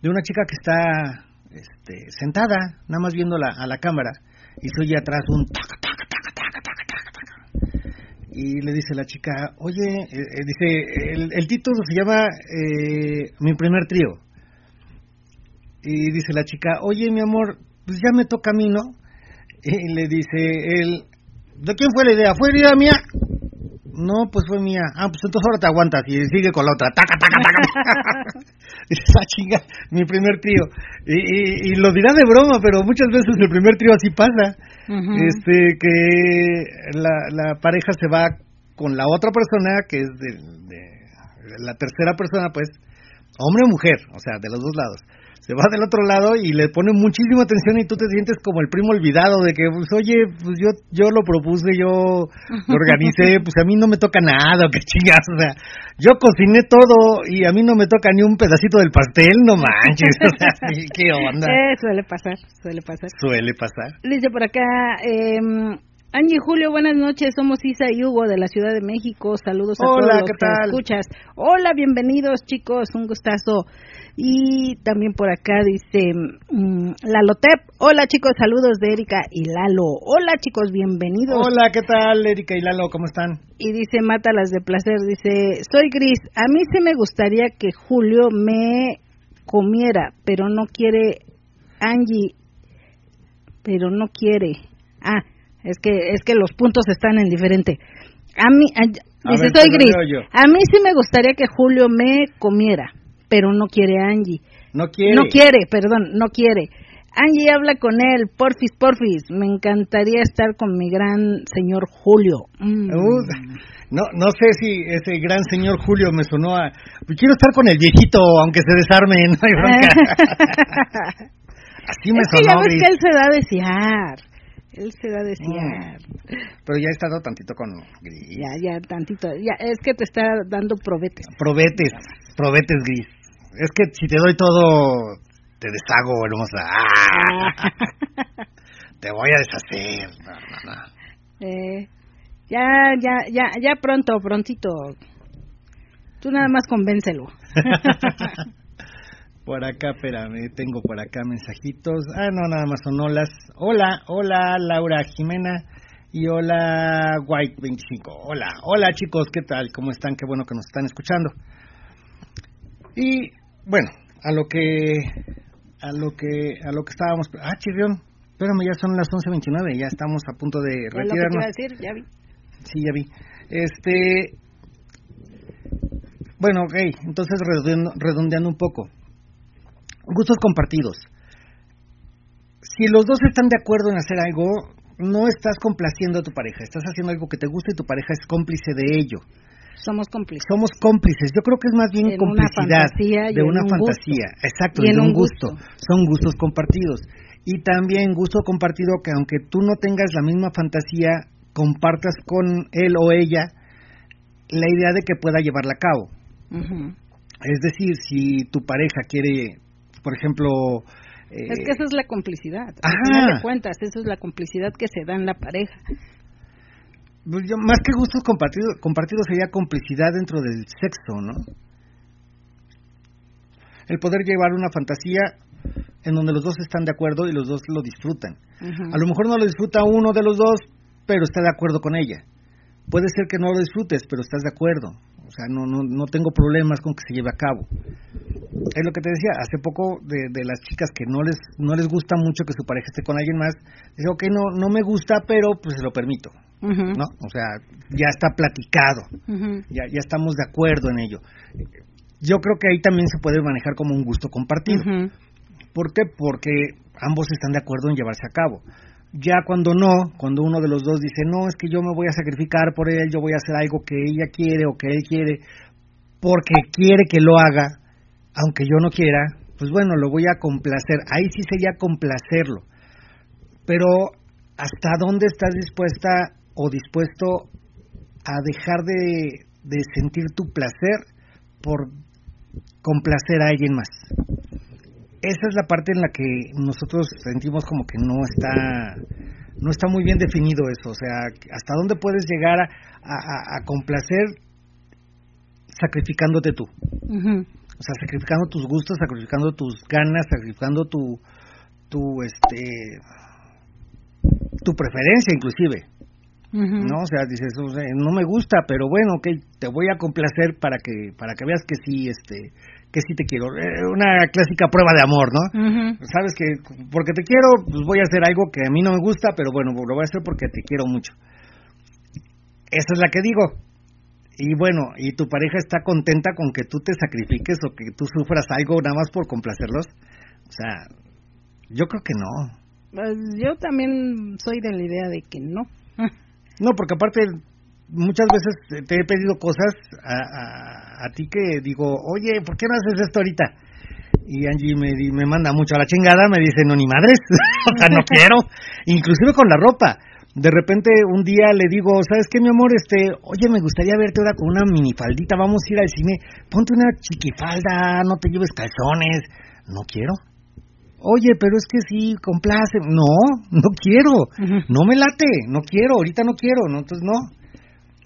de una chica que está este, sentada, nada más viendo la, a la cámara, y se oye atrás un taca, taca, taca, taca, taca, taca, taca. Y le dice la chica, oye, eh, eh, dice, el, título se llama eh, Mi primer trío. Y dice la chica, oye, mi amor, pues ya me toca a mí, ¿no? Y le dice él, ¿de quién fue la idea? ¿Fue idea mía? No, pues fue mía. Ah, pues entonces ahora te aguantas y sigue con la otra. Taca, taca, taca. Dice, esa chinga, mi primer trío. Y, y, y lo dirá de broma, pero muchas veces el primer trío así pasa. Este, que la, la pareja se va con la otra persona, que es de, de la tercera persona, pues, hombre o mujer, o sea, de los dos lados. Se va del otro lado y le pone muchísima atención y tú te sientes como el primo olvidado de que, pues, oye, pues yo yo lo propuse, yo lo organicé, pues a mí no me toca nada, qué chingas, o sea, yo cociné todo y a mí no me toca ni un pedacito del pastel, no manches, o sea, qué onda. Eh, suele pasar, suele pasar. Suele pasar. Dice por acá, eh, Angie Julio, buenas noches, somos Isa y Hugo de la Ciudad de México, saludos a Hola, todos los ¿qué que tal? escuchas. Hola, bienvenidos chicos, un gustazo. Y también por acá dice mm, Lalotep, hola chicos, saludos de Erika y Lalo. Hola chicos, bienvenidos. Hola, ¿qué tal, Erika y Lalo? ¿Cómo están? Y dice Mátalas de Placer, dice, soy Gris, a mí se me gustaría que Julio me comiera, pero no quiere Angie, pero no quiere. Ah, es que es que los puntos están en diferente. A mí, a- A dice, ver, soy Gris, a mí sí me gustaría que Julio me comiera, pero no quiere Angie. No quiere. No quiere, perdón, no quiere. Angie habla con él, porfis, porfis. Me encantaría estar con mi gran señor Julio. Mm. Uh, no, no sé si ese gran señor Julio me sonó a... quiero estar con el viejito, aunque se desarme, no hay bronca. Así me es que ya sonó, ves Gris. que él se da a desear. Él se da a desear. Pero ya he estado tantito con Gris. Ya, ya, tantito. Ya, es que te está dando probetes. Probetes, probetes, Gris. Es que si te doy todo, te deshago, hermosa. Ah, te voy a deshacer. No, no, no. Eh, ya, ya, ya, ya pronto, prontito. Tú nada más convéncelo. Por acá, espérame, tengo por acá mensajitos. Ah, no, nada más son olas. Hola, hola, Laura Jimena. Y hola, White25. Hola, hola chicos, ¿qué tal? ¿Cómo están? Qué bueno que nos están escuchando. Y bueno, a lo que a lo que a lo que estábamos ah chirrión espérame ya son las 11.29 ya estamos a punto de retirarnos a decir, ya vi. Sí, ya vi. Este. Bueno, ok, entonces redondeando, redondeando un poco. Gustos compartidos. Si los dos están de acuerdo en hacer algo, no estás complaciendo a tu pareja, estás haciendo algo que te gusta y tu pareja es cómplice de ello. Somos cómplices. Somos cómplices. Yo creo que es más bien En complicidad de una un fantasía. gusto. Exacto, Y en de un gusto. gusto. Son gustos compartidos. Y también gusto compartido que aunque tú no tengas la misma fantasía, compartas con él o ella la idea de que pueda llevarla a cabo. Es decir, si tu pareja quiere, por ejemplo... eh, Es que esa es la complicidad. Al final de cuentas, esa es la complicidad que se da en la pareja. pues yo- más que gustos compartidos, compartidos sería complicidad dentro del sexo, ¿no? El poder llevar una fantasía en donde los dos están de acuerdo y los dos lo disfrutan. A lo mejor no lo disfruta uno de los dos, pero está de acuerdo con ella. Puede ser que no lo disfrutes, pero estás de acuerdo. O sea, no, no, no tengo problemas con que se lleve a cabo. Es lo que te decía, hace poco de, de las chicas que no les no les gusta mucho que su pareja esté con alguien más, dice, ok, no, no me gusta, pero pues se lo permito. ¿no? O sea, ya está platicado, ya, ya estamos de acuerdo en ello. Yo creo que ahí también se puede manejar como un gusto compartido. ¿Por qué? Porque ambos están de acuerdo en llevarse a cabo. Ya cuando no, cuando uno de los dos dice, no, es que yo me voy a sacrificar por él, yo voy a hacer algo que ella quiere o que él quiere, porque quiere que lo haga, aunque yo no quiera, pues bueno, lo voy a complacer. Ahí sí sería complacerlo. Pero, ¿hasta dónde estás dispuesta o dispuesto a dejar de, de sentir tu placer por complacer a alguien más? esa es la parte en la que nosotros sentimos como que no está no está muy bien definido eso, o sea, hasta dónde puedes llegar a, a- complacer sacrificándote tú, Ujú. O sea, sacrificando tus gustos, sacrificando tus ganas, sacrificando tu tu este tu preferencia inclusive. ¿no? O sea, dices, o sea, no me gusta, pero bueno, ok, te voy a complacer para que para que veas que sí este que sí te quiero, Eh, una clásica prueba de amor, ¿no? Sabes que porque te quiero, pues voy a hacer algo que a mí no me gusta, pero bueno, lo voy a hacer porque te quiero mucho. Esa es la que digo. Y bueno, ¿y tu pareja está contenta con que tú te sacrifiques o que tú sufras algo nada más por complacerlos? O sea, yo creo que no. Pues yo también soy de la idea de que no. No, porque aparte muchas veces te he pedido cosas a, a, a ti que digo, oye, ¿por qué no haces esto ahorita? Y Angie me, me manda mucho a la chingada, me dice, no, ni madres, o sea, no quiero, inclusive con la ropa. De repente un día le digo, ¿sabes qué, mi amor? Este, oye, me gustaría verte ahora con una minifaldita, vamos a ir al cine, ponte una chiquifalda, no te lleves calzones. No quiero. Oye, pero es que sí, complace. No, no quiero. No me late, no quiero, ahorita no quiero, no, entonces no.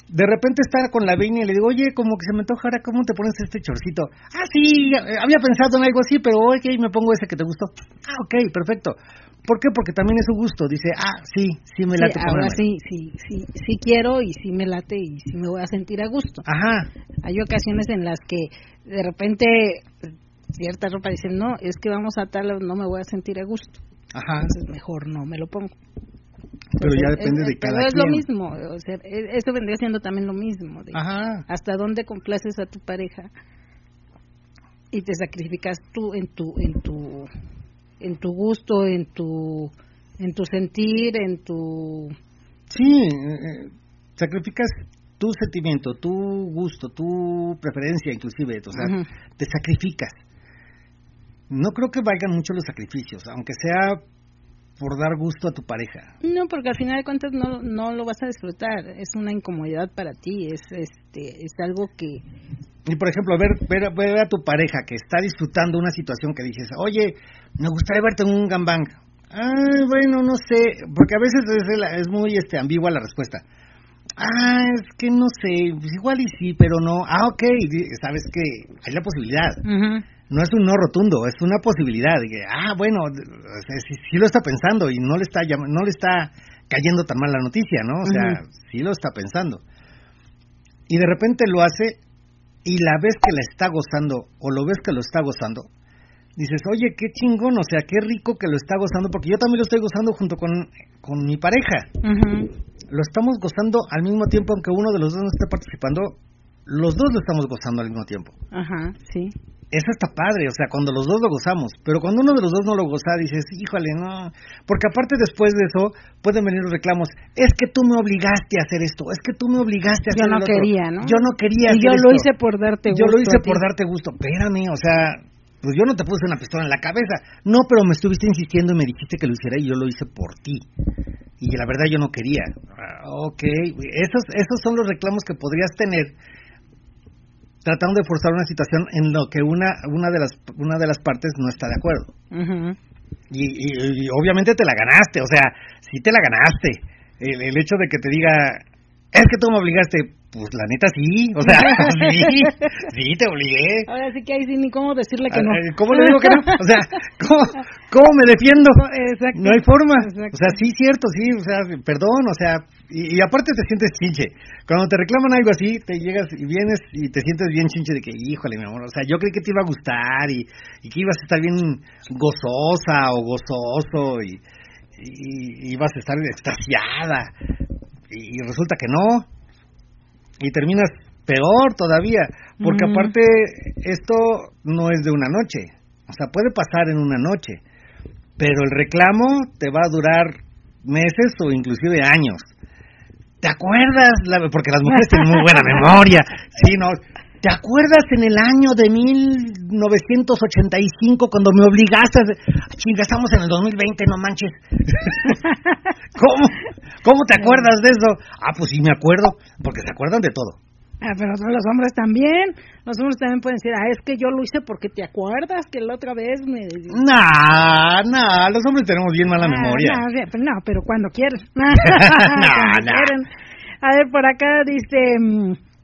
De repente está con la veina y le digo, oye, como que se me antoja ahora, ¿cómo te pones este chorcito? Ah, sí, eh, había pensado en algo así, pero ok, me pongo ese que te gustó. Ah, ok, perfecto. ¿Por qué? Porque también es su gusto. Dice, ah, sí, sí me Sí, late. ahora ponérmelo. sí, sí, sí, sí quiero y sí me late y sí me voy a sentir a gusto. Ajá, Hay ocasiones en las que de repente cierta ropa dicen, no, es que vamos a tal, no me voy a sentir a gusto. ajá. Entonces mejor no me lo pongo. Pero ya depende es- de cada Pero es quien. lo mismo, o sea, e- esto vendría siendo también lo mismo. de Ajá. Hasta dónde complaces a tu pareja y te sacrificas tú en tu, en tu, en tu gusto, en tu, en tu sentir, en tu, Sí, eh, eh, sacrificas tu sentimiento, tu gusto, tu preferencia inclusive, o sea, te sacrificas. No creo que valgan mucho los sacrificios, aunque sea por dar gusto a tu pareja. No, porque al final de cuentas no, no lo vas a disfrutar. Es una incomodidad para ti. Es este es algo que. Y por ejemplo, ver, ver, ver a tu pareja que está disfrutando una situación que dices, oye, me gustaría verte en un gambang. Ay, bueno, no sé, porque a veces es, muy este, ambigua la respuesta. Ah, es que no sé, pues igual y sí, pero no. Ah, ok, sabes que hay la posibilidad. No es un no rotundo, es una posibilidad. Que, ah, bueno, sí, sí lo está pensando y no le está no le está cayendo tan mal la noticia, ¿no? O sea, sí lo está pensando. Y de repente lo hace y la ves que la está gozando o lo ves que lo está gozando, dices, oye, qué chingón, o sea, qué rico que lo está gozando, porque yo también lo estoy gozando junto con, con mi pareja. Lo estamos gozando al mismo tiempo, aunque uno de los dos no esté participando, los dos lo estamos gozando al mismo tiempo. Ajá, sí. Eso está padre, o sea, cuando los dos lo gozamos, pero cuando uno de los dos no lo goza, dices, híjole, no, porque aparte después de eso pueden venir los reclamos, es que tú me obligaste a hacer esto, es que tú me obligaste a Yo hacer no el otro. quería, ¿no? Yo no quería Y hacer yo lo esto. hice por darte Yo lo gusto hice por darte gusto, espérame, o sea, pues yo no te puse una pistola en la cabeza, no, pero me estuviste insistiendo y me dijiste que lo hiciera y yo lo hice por ti. Y la verdad yo no quería. Ah, ok, esos, esos son los reclamos que podrías tener tratando de forzar una situación en lo que una una de las una de las partes no está de acuerdo Ujú. y, y- y obviamente te la ganaste o sea sí te la ganaste el, el hecho de que te diga es que tú me obligaste pues la neta sí o sea sí sí te obligué Ahora sí que ahí sí ni cómo decirle que no. Ah, ¿Cómo le digo que no? O sea, ¿cómo, cómo me defiendo? Exacto. No hay forma. Exacto. O sea, sí, cierto, sí, o sea, perdón, o sea, y, y aparte te sientes chinche. Cuando te reclaman algo así, te llegas y vienes y te sientes bien chinche de que, híjole, mi amor, o sea, yo creí que te iba a gustar y, y que ibas a estar bien gozosa o gozoso y, y, y ibas a estar extasiada. Y, y resulta que no. Y terminas peor todavía, porque aparte esto no es de una noche, o sea, puede pasar en una noche, pero el reclamo te va a durar meses o inclusive años. ¿Te acuerdas? La- porque las mujeres tienen muy buena memoria, sí, no. ¿Te acuerdas en el año de 1985 cuando me obligaste a... Ah, Chinga, estamos en el 2020, no manches. ¿Cómo? ¿Cómo te acuerdas de eso? Ah, pues sí me acuerdo, porque se acuerdan de todo. Ah, pero los hombres también. Los hombres también pueden decir, ah, es que yo lo hice porque te acuerdas que la otra vez me... Nah, nah, los hombres tenemos bien mala Ah, memoria. No, sí, pero no, pero cuando quieren. No, Cuando quieren. A ver, por acá dice mm,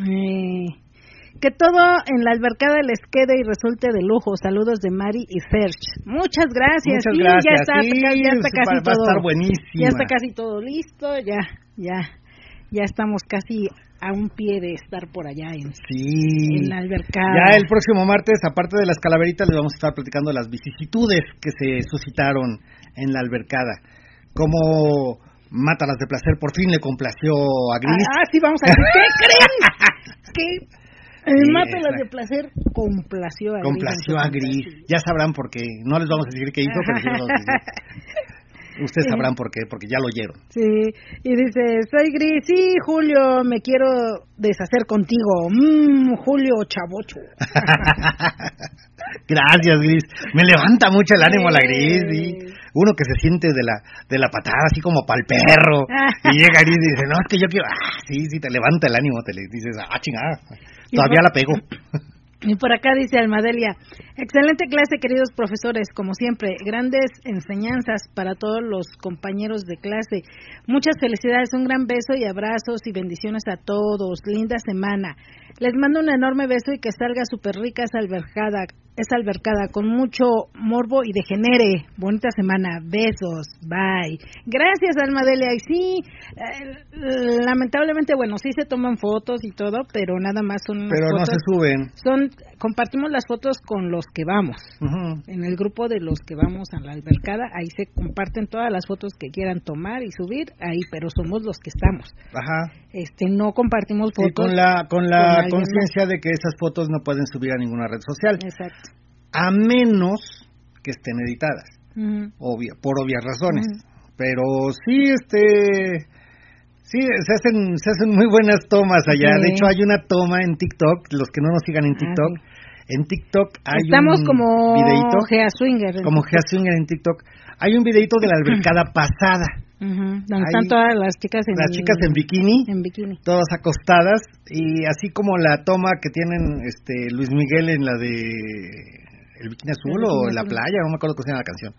eh, que todo en la albercada les quede y resulte de lujo. Saludos de Mari y Serge. Muchas gracias. Muchas Sí, gracias. Ya está, Sí, ya está casi va todo. Ya está casi todo listo. Ya, ya, ya estamos casi a un pie de estar por allá en, Sí. en la albercada. Ya el próximo martes, aparte de las calaveritas, les vamos a estar platicando las vicisitudes que se suscitaron en la albercada. Cómo Mátalas de Placer por fin le complació a Gris. Ah, sí, vamos a decir, ¿qué creen? el Sí, Mátalas de placer complació a complació a Gris. Gris. Ya sabrán por qué. No les vamos a decir qué hizo, pero sí vamos a decir. Ustedes sabrán por qué, porque ya lo oyeron. Sí, y dice, soy Gris, sí, Julio, me quiero deshacer contigo. Mmm, Julio Chavocho. Gracias, Gris. Me levanta mucho el ánimo la Gris. Sí. Uno que se siente de la de la patada, así como pa'l perro. y llega y dice, no, es que yo quiero... Ah, sí, sí, te levanta el ánimo. Te le dices, ah, chingada. Todavía la pego. Y por acá dice Almadelia, excelente clase queridos profesores, como siempre, grandes enseñanzas para todos los compañeros de clase. Muchas felicidades, un gran beso y abrazos y bendiciones a todos. Linda semana. Les mando un enorme beso y que salga súper rica esa albercada, esa albercada con mucho morbo y degenere. Bonita semana. Besos. Bye. Gracias, Almadelia. Y sí, eh, lamentablemente, bueno, sí se toman fotos y todo, pero nada más son Pero no se suben. son compartimos las fotos con los que vamos. En el grupo de los que vamos a la albercada ahí se comparten todas las fotos que quieran tomar y subir ahí pero somos los que estamos. Ajá. este no compartimos Y fotos con la, con la conciencia de que esas fotos no pueden subir a ninguna red social, exacto. A menos que estén editadas, Ujú. obvia, por obvias razones. Pero sí, este, sí, se hacen, se hacen muy buenas tomas allá. Sí. De hecho, hay una toma en TikTok, los que no nos sigan en Ah, TikTok, en TikTok hay estamos un como videito, Gea Swinger como Gea Swinger en TikTok, hay un videito de la albercada pasada. Donde Ahí- están todas las chicas en Las chicas en bikini, en bikini todas acostadas y así como la toma que tienen este Luis Miguel en la de el bikini azul El o en la playa, no me acuerdo cómo se llama la canción,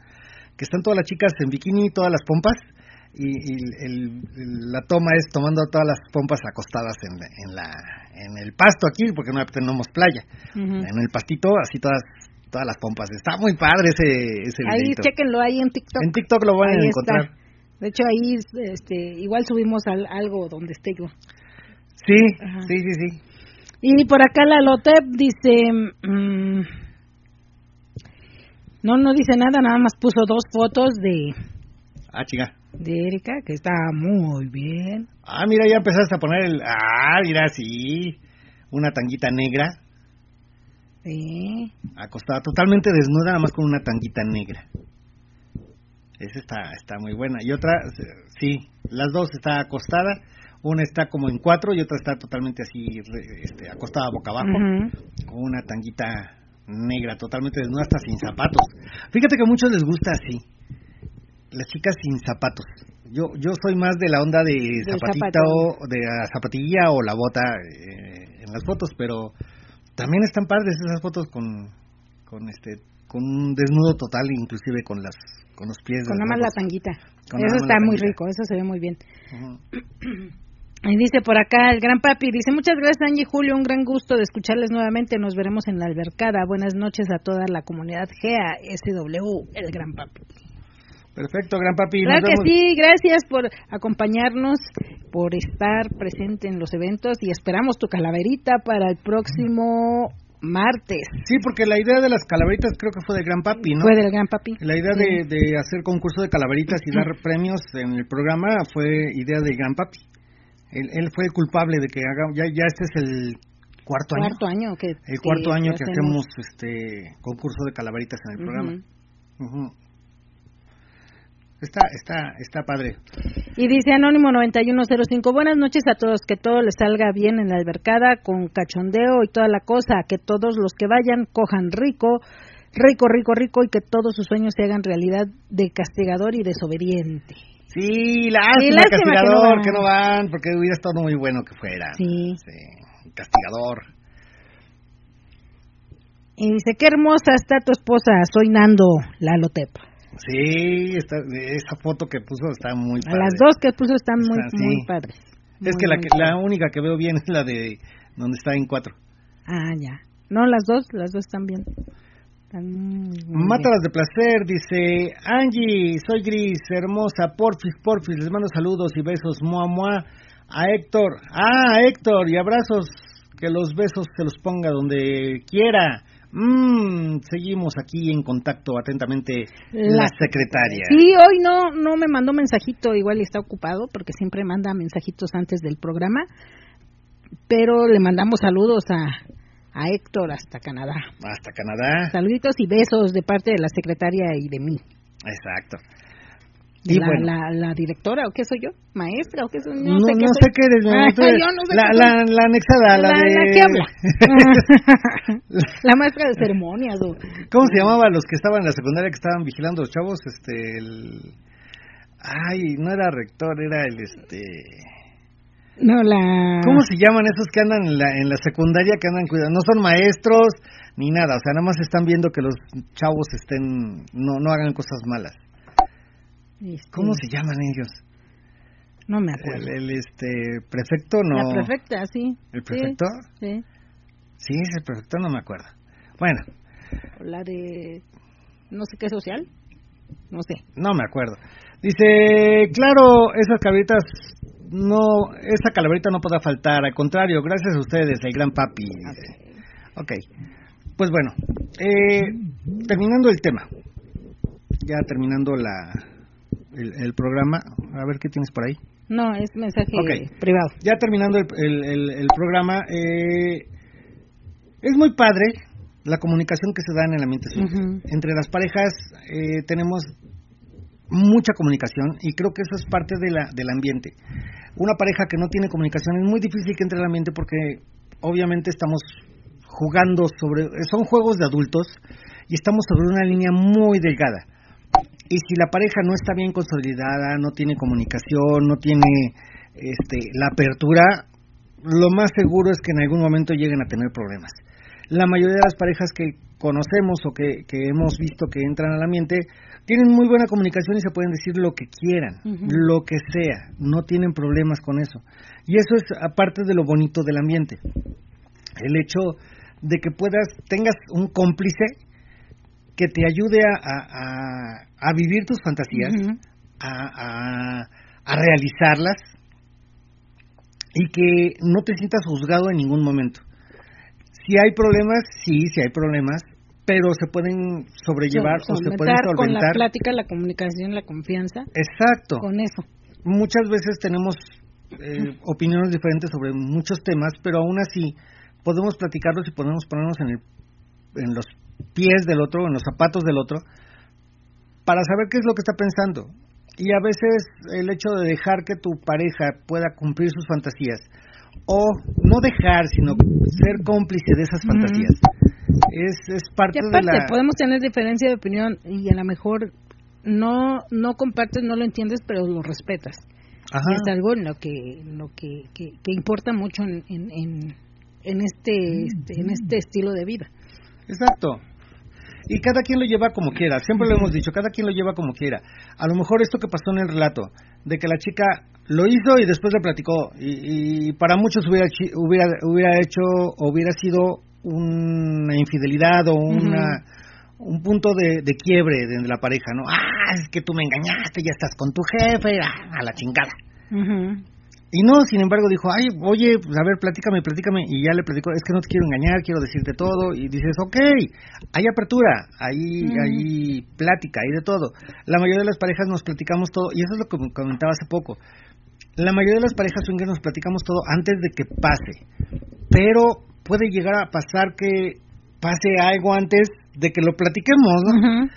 que están todas las chicas en bikini, todas las pompas y, y el- el- la toma es tomando todas las pompas acostadas en, en la en el pasto aquí porque no tenemos playa, en el pastito así todas todas las pompas. Está muy padre ese ese ahí videito. chequenlo ahí en TikTok En TikTok lo van a encontrar. está. De hecho, ahí este, igual subimos al- algo donde esté yo. Sí, Ajá. sí, sí, sí. Y por acá la Lotep dice... mm, no, no dice nada, nada más puso dos fotos de, Ah, chica. De Erika, que está muy bien. Ah, mira, ya empezaste a poner el... Ah, mira, sí. Una tanguita negra. Sí. Acostada totalmente desnuda, nada más con una tanguita negra. Esa está, está muy buena. Y otra, sí, las dos está acostada. Una está como en cuatro y otra está totalmente así, este, acostada boca abajo, con una tanguita negra, totalmente desnuda, hasta sin zapatos. Fíjate que a muchos les gusta así, las chicas sin zapatos. Yo yo soy más de la onda de zapatita o de la zapatilla o la bota eh, en las fotos, pero también están padres esas fotos con con este con un desnudo total inclusive con las con los pies Con nada más la tanguita. Con Eso está muy tanguita. rico, eso se ve muy bien. Y dice por acá el gran papi, dice muchas gracias Angie y Julio, un gran gusto de escucharles nuevamente, nos veremos en la albercada, buenas noches a toda la comunidad GEA, SW, el gran papi. Perfecto, gran papi. Claro que sí, gracias por acompañarnos, por estar presente en los eventos y esperamos tu calaverita para el próximo martes. Sí, porque la idea de las calaveritas creo que fue de gran papi, ¿no? Fue del gran papi. La idea de, de hacer concurso de calaveritas y dar premios en el programa fue idea de Gran Papi. Él, él fue el culpable de que haga, ya, ya este es el cuarto año. Cuarto año que el cuarto que año que hacemos este concurso de calaveritas en el programa. Está, está, está padre. Y dice Anónimo 9105, buenas noches a todos, que todo les salga bien en la albercada con cachondeo y toda la cosa, que todos los que vayan cojan rico, rico, rico, rico y que todos sus sueños se hagan realidad de castigador y desobediente. Sí, lástima, Sí, lástima que no castigador, que no van, porque hubiera estado muy bueno que fuera. Sí. Sí, castigador. Y dice, qué hermosa está tu esposa, soy Nando, Lalo Tep. Sí, está, esa foto que puso está muy A padre. las dos que puso están muy, Está- sí. muy padres. Es que la, que la única que veo bien es la de donde está en cuatro. Ah, ya. No, las dos, las dos están bien. Están Mátalas de placer, dice Angie, soy gris, hermosa, porfis, porfis, les mando saludos y besos, mua, mua, a Héctor, ah, Héctor, y abrazos, que los besos se los ponga donde quiera. Mm, seguimos aquí en contacto atentamente la, La- secretaria. Sí, hoy no no me mandó mensajito, igual está ocupado porque siempre manda mensajitos antes del programa, pero le mandamos saludos a, a Héctor hasta Canadá. Hasta Canadá, Saluditos y besos de parte de la secretaria y de mí. exacto. Y la, bueno. la, la directora o qué soy yo, maestra o qué soy, No, no, sé qué no soy. sé qué eres, Ah, yo no sé la, qué la, soy. la anexada, la, de... la que habla. la maestra de ceremonias. o- ¿Cómo se llamaba los que estaban en la secundaria que estaban vigilando a los chavos? Este, el... Ay, no era rector, era el este... No, la... ¿Cómo se llaman esos que andan en la, en la secundaria que andan cuidando? No son maestros ni nada, o sea, nada más están viendo que los chavos estén, no, no hagan cosas malas. Este, ¿Cómo se llaman ellos? No me acuerdo. El, el, este prefecto no. La prefecta, sí. ¿El prefecto? Sí. Sí, es el prefecto, no me acuerdo. Bueno, La de... No sé qué social. No sé. No me acuerdo. Dice, claro, esas calaveritas no, esa calaverita no podrá faltar, al contrario, gracias a ustedes, el gran papi. dice. Ok, pues bueno, eh, terminando el tema, ya terminando la el, el programa, a ver qué tienes por ahí. No, es mensaje privado. Ya terminando el, el- programa, eh, es muy padre la comunicación que se da en el ambiente. Entre las parejas eh, tenemos mucha comunicación y creo que eso es parte de la, del ambiente. Una pareja que no tiene comunicación es muy difícil que entre al ambiente porque obviamente estamos jugando sobre, son juegos de adultos y estamos sobre una línea muy delgada. Y si la pareja no está bien consolidada, no tiene comunicación, no tiene este, la apertura, lo más seguro es que en algún momento lleguen a tener problemas. La mayoría de las parejas que conocemos o que, que hemos visto que entran al ambiente tienen muy buena comunicación y se pueden decir lo que quieran, lo que sea, no tienen problemas con eso. Y eso es aparte de lo bonito del ambiente. El hecho de que puedas, tengas un cómplice que te ayude a, a- a- a vivir tus fantasías, Ujú. a, a- a realizarlas y que no te sientas juzgado en ningún momento. Si hay problemas, sí, sí hay problemas, pero se pueden sobrellevar o se pueden Solventar con la plática, la comunicación, la confianza. Exacto. Con eso. Muchas veces tenemos eh, opiniones diferentes sobre muchos temas, pero aún así podemos platicarlos y podemos ponernos en el en los pies del otro, en los zapatos del otro, para saber qué es lo que está pensando. Y a veces el hecho de dejar que tu pareja pueda cumplir sus fantasías, o no dejar, sino ser cómplice de esas fantasías, es, es parte y aparte, de la... podemos tener diferencia de opinión y a lo mejor no no compartes, no lo entiendes, pero lo respetas. Ajá. Es algo en lo que lo que, que, que importa mucho en, en, en, en este, este en este estilo de vida. Exacto. Y cada quien lo lleva como quiera, siempre lo hemos dicho, cada quien lo lleva como quiera. A lo mejor esto que pasó en el relato, de que la chica lo hizo y después le platicó, y, y para muchos hubiera, hubiera, hubiera hecho, hubiera sido una infidelidad o una, un punto de, de quiebre de la pareja, ¿no? Ah, es que tú me engañaste, ya estás con tu jefe, ah, a la chingada. Ujú. Y no, sin embargo, dijo, ay, oye, pues, a ver, platícame, platícame. Y ya le platicó, es que no te quiero engañar, quiero decirte todo. Y dices, ok, hay apertura, hay, hay plática, hay de todo. La mayoría de las parejas nos platicamos todo, y eso es lo que me comentaba hace poco. La mayoría de las parejas swingers nos platicamos todo antes de que pase. Pero puede llegar a pasar que pase algo antes de que lo platiquemos, ¿no?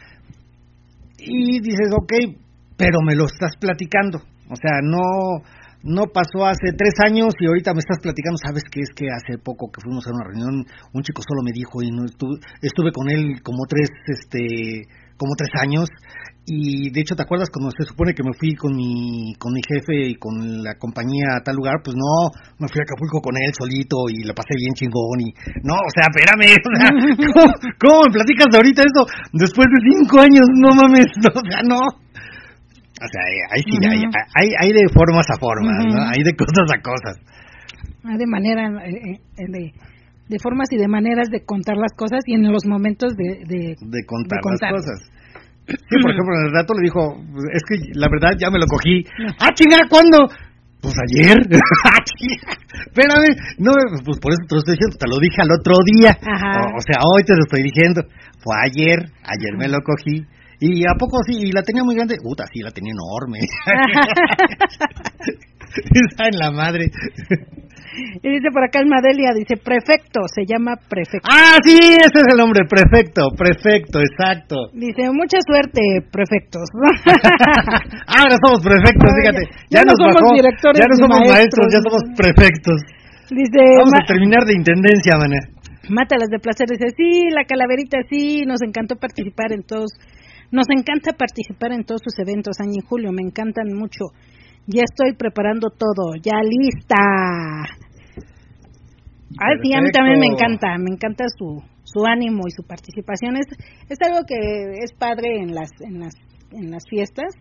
Y dices, ok, pero me lo estás platicando. O sea, no no pasó hace tres años y ahorita me estás platicando, sabes que es que hace poco que fuimos a una reunión, un chico solo me dijo y no estuve, estuve con él como tres, este, como tres años y de hecho te acuerdas cuando se supone que me fui con mi, con mi jefe y con la compañía a tal lugar, pues no, me fui a Acapulco con él solito y la pasé bien chingón y no, o sea, espérame, o sea, ¿cómo, cómo me platicas de ahorita eso después de cinco años? No mames, no, o sea, no. O sea, eh, ahí sí, hay, hay, hay de formas a formas, ¿no? Hay de cosas a cosas. Ah, de manera eh, eh, de, de formas y de maneras de contar las cosas y en los momentos de, de, de contar, de contar. las cosas. Sí, por ejemplo, en el rato le dijo, es que la verdad ya me lo cogí. Ah, chinga, ¿cuándo? Pues ayer. Ah. Espérame. No, pues por eso te lo estoy diciendo, te lo dije al otro día. Ajá. O, o sea, hoy te lo estoy diciendo. Fue ayer, ayer me lo cogí. Y a poco sí, y la tenía muy grande. Puta, sí, la tenía enorme. Está en la madre. Y dice por acá el Madelia, dice prefecto, se llama prefecto. Ah, sí, ese es el nombre, prefecto, prefecto, exacto. Dice, mucha suerte, prefectos. Ahora somos prefectos, fíjate. ya- ya no nos somos bajó, directores Ya no somos maestros, maestros. ya somos prefectos. dice, Vamos a terminar de intendencia, mané. Mátalas de placer, dice, sí, la calaverita, sí, nos encantó participar en todos, nos encanta participar en todos sus eventos, año y julio, me encantan mucho. Ya estoy preparando todo, ya lista. Ay, sí, a mí también me encanta, me encanta su su ánimo y su participación. Es, es algo que es padre en las en las en las fiestas.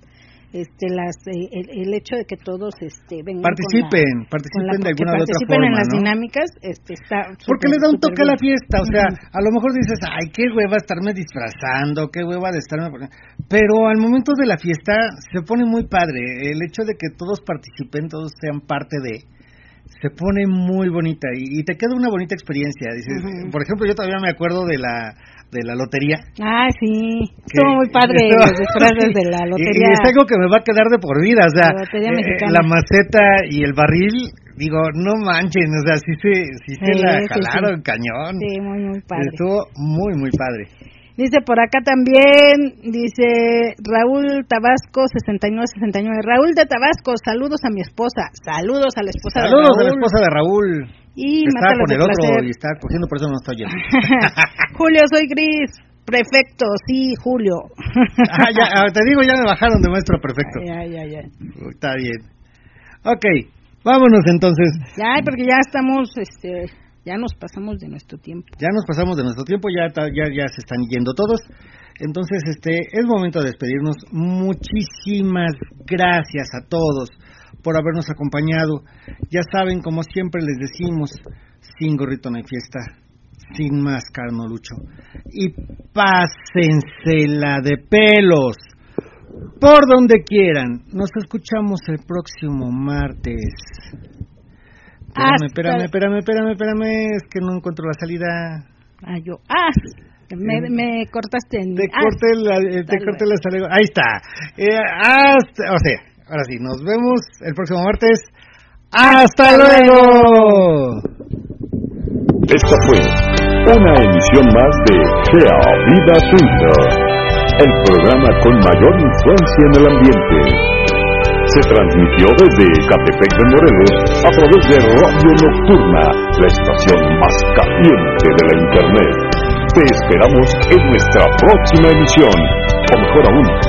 Este, las, eh, el, el hecho de que todos este, vengan con la- Participen, con participen la- de alguna u otra participen en forma, las ¿no? dinámicas, este, está Porque súper, le da un toque a la fiesta, o sea, a lo mejor dices, ay, qué hueva estarme disfrazando, qué hueva de estarme... poniendo-". Pero al momento de la fiesta se pone muy padre, el hecho de que todos participen, todos sean parte de... Se pone muy bonita y, y te queda una bonita experiencia. Dices. Por ejemplo, yo todavía me acuerdo de la de la lotería. Ah, sí, estuvo muy padre los disfraces de la lotería. Y, es algo que me va a quedar de por vida, o sea, La lotería eh, eh, la maceta y el barril, digo, no manchen, o sea, sí se, sí se Sí, la jalaron sí. cañón. Sí, muy, muy padre. Estuvo muy, muy padre. Dice por acá también, dice Raúl Tabasco 6969. Raúl de Tabasco, saludos a mi esposa. Saludos a la esposa Saludos de a la Raúl. esposa de Raúl. Y está con el otro placer. y está cogiendo, por eso no está oyendo. Julio, soy Gris. Prefecto, sí, Julio. ah, ya, ah, te digo, ya me bajaron de maestro perfecto. ya, ya, ya. Está bien. Ok, vámonos entonces. Ya, porque ya estamos, este, ya nos pasamos de nuestro tiempo. Ya nos pasamos de nuestro tiempo, ya, ya, ya se están yendo todos. Entonces, este, es momento de despedirnos. Muchísimas gracias a todos por habernos acompañado. Ya saben, como siempre les decimos, sin gorrito no hay fiesta, sin máscara no lucho. Y pásensela de pelos por donde quieran. Nos escuchamos el próximo martes. Espérame, espérame, espérame, espérame, espérame, es que no encuentro la salida. Ah, yo. Ah, me, me cortaste en. Te ah, corté la, eh, te corté la salida. Ahí está. Eh, hasta, o sea, ahora sí, nos vemos el próximo martes. ¡Hasta, luego! Esta fue Una emisión más de Gea Vida Swinger, el programa con mayor influencia en el ambiente. Se transmitió desde Catepec de Morelos a través de Radio Nocturna, la estación más caliente de la Internet. Te esperamos en nuestra próxima emisión, o mejor aún,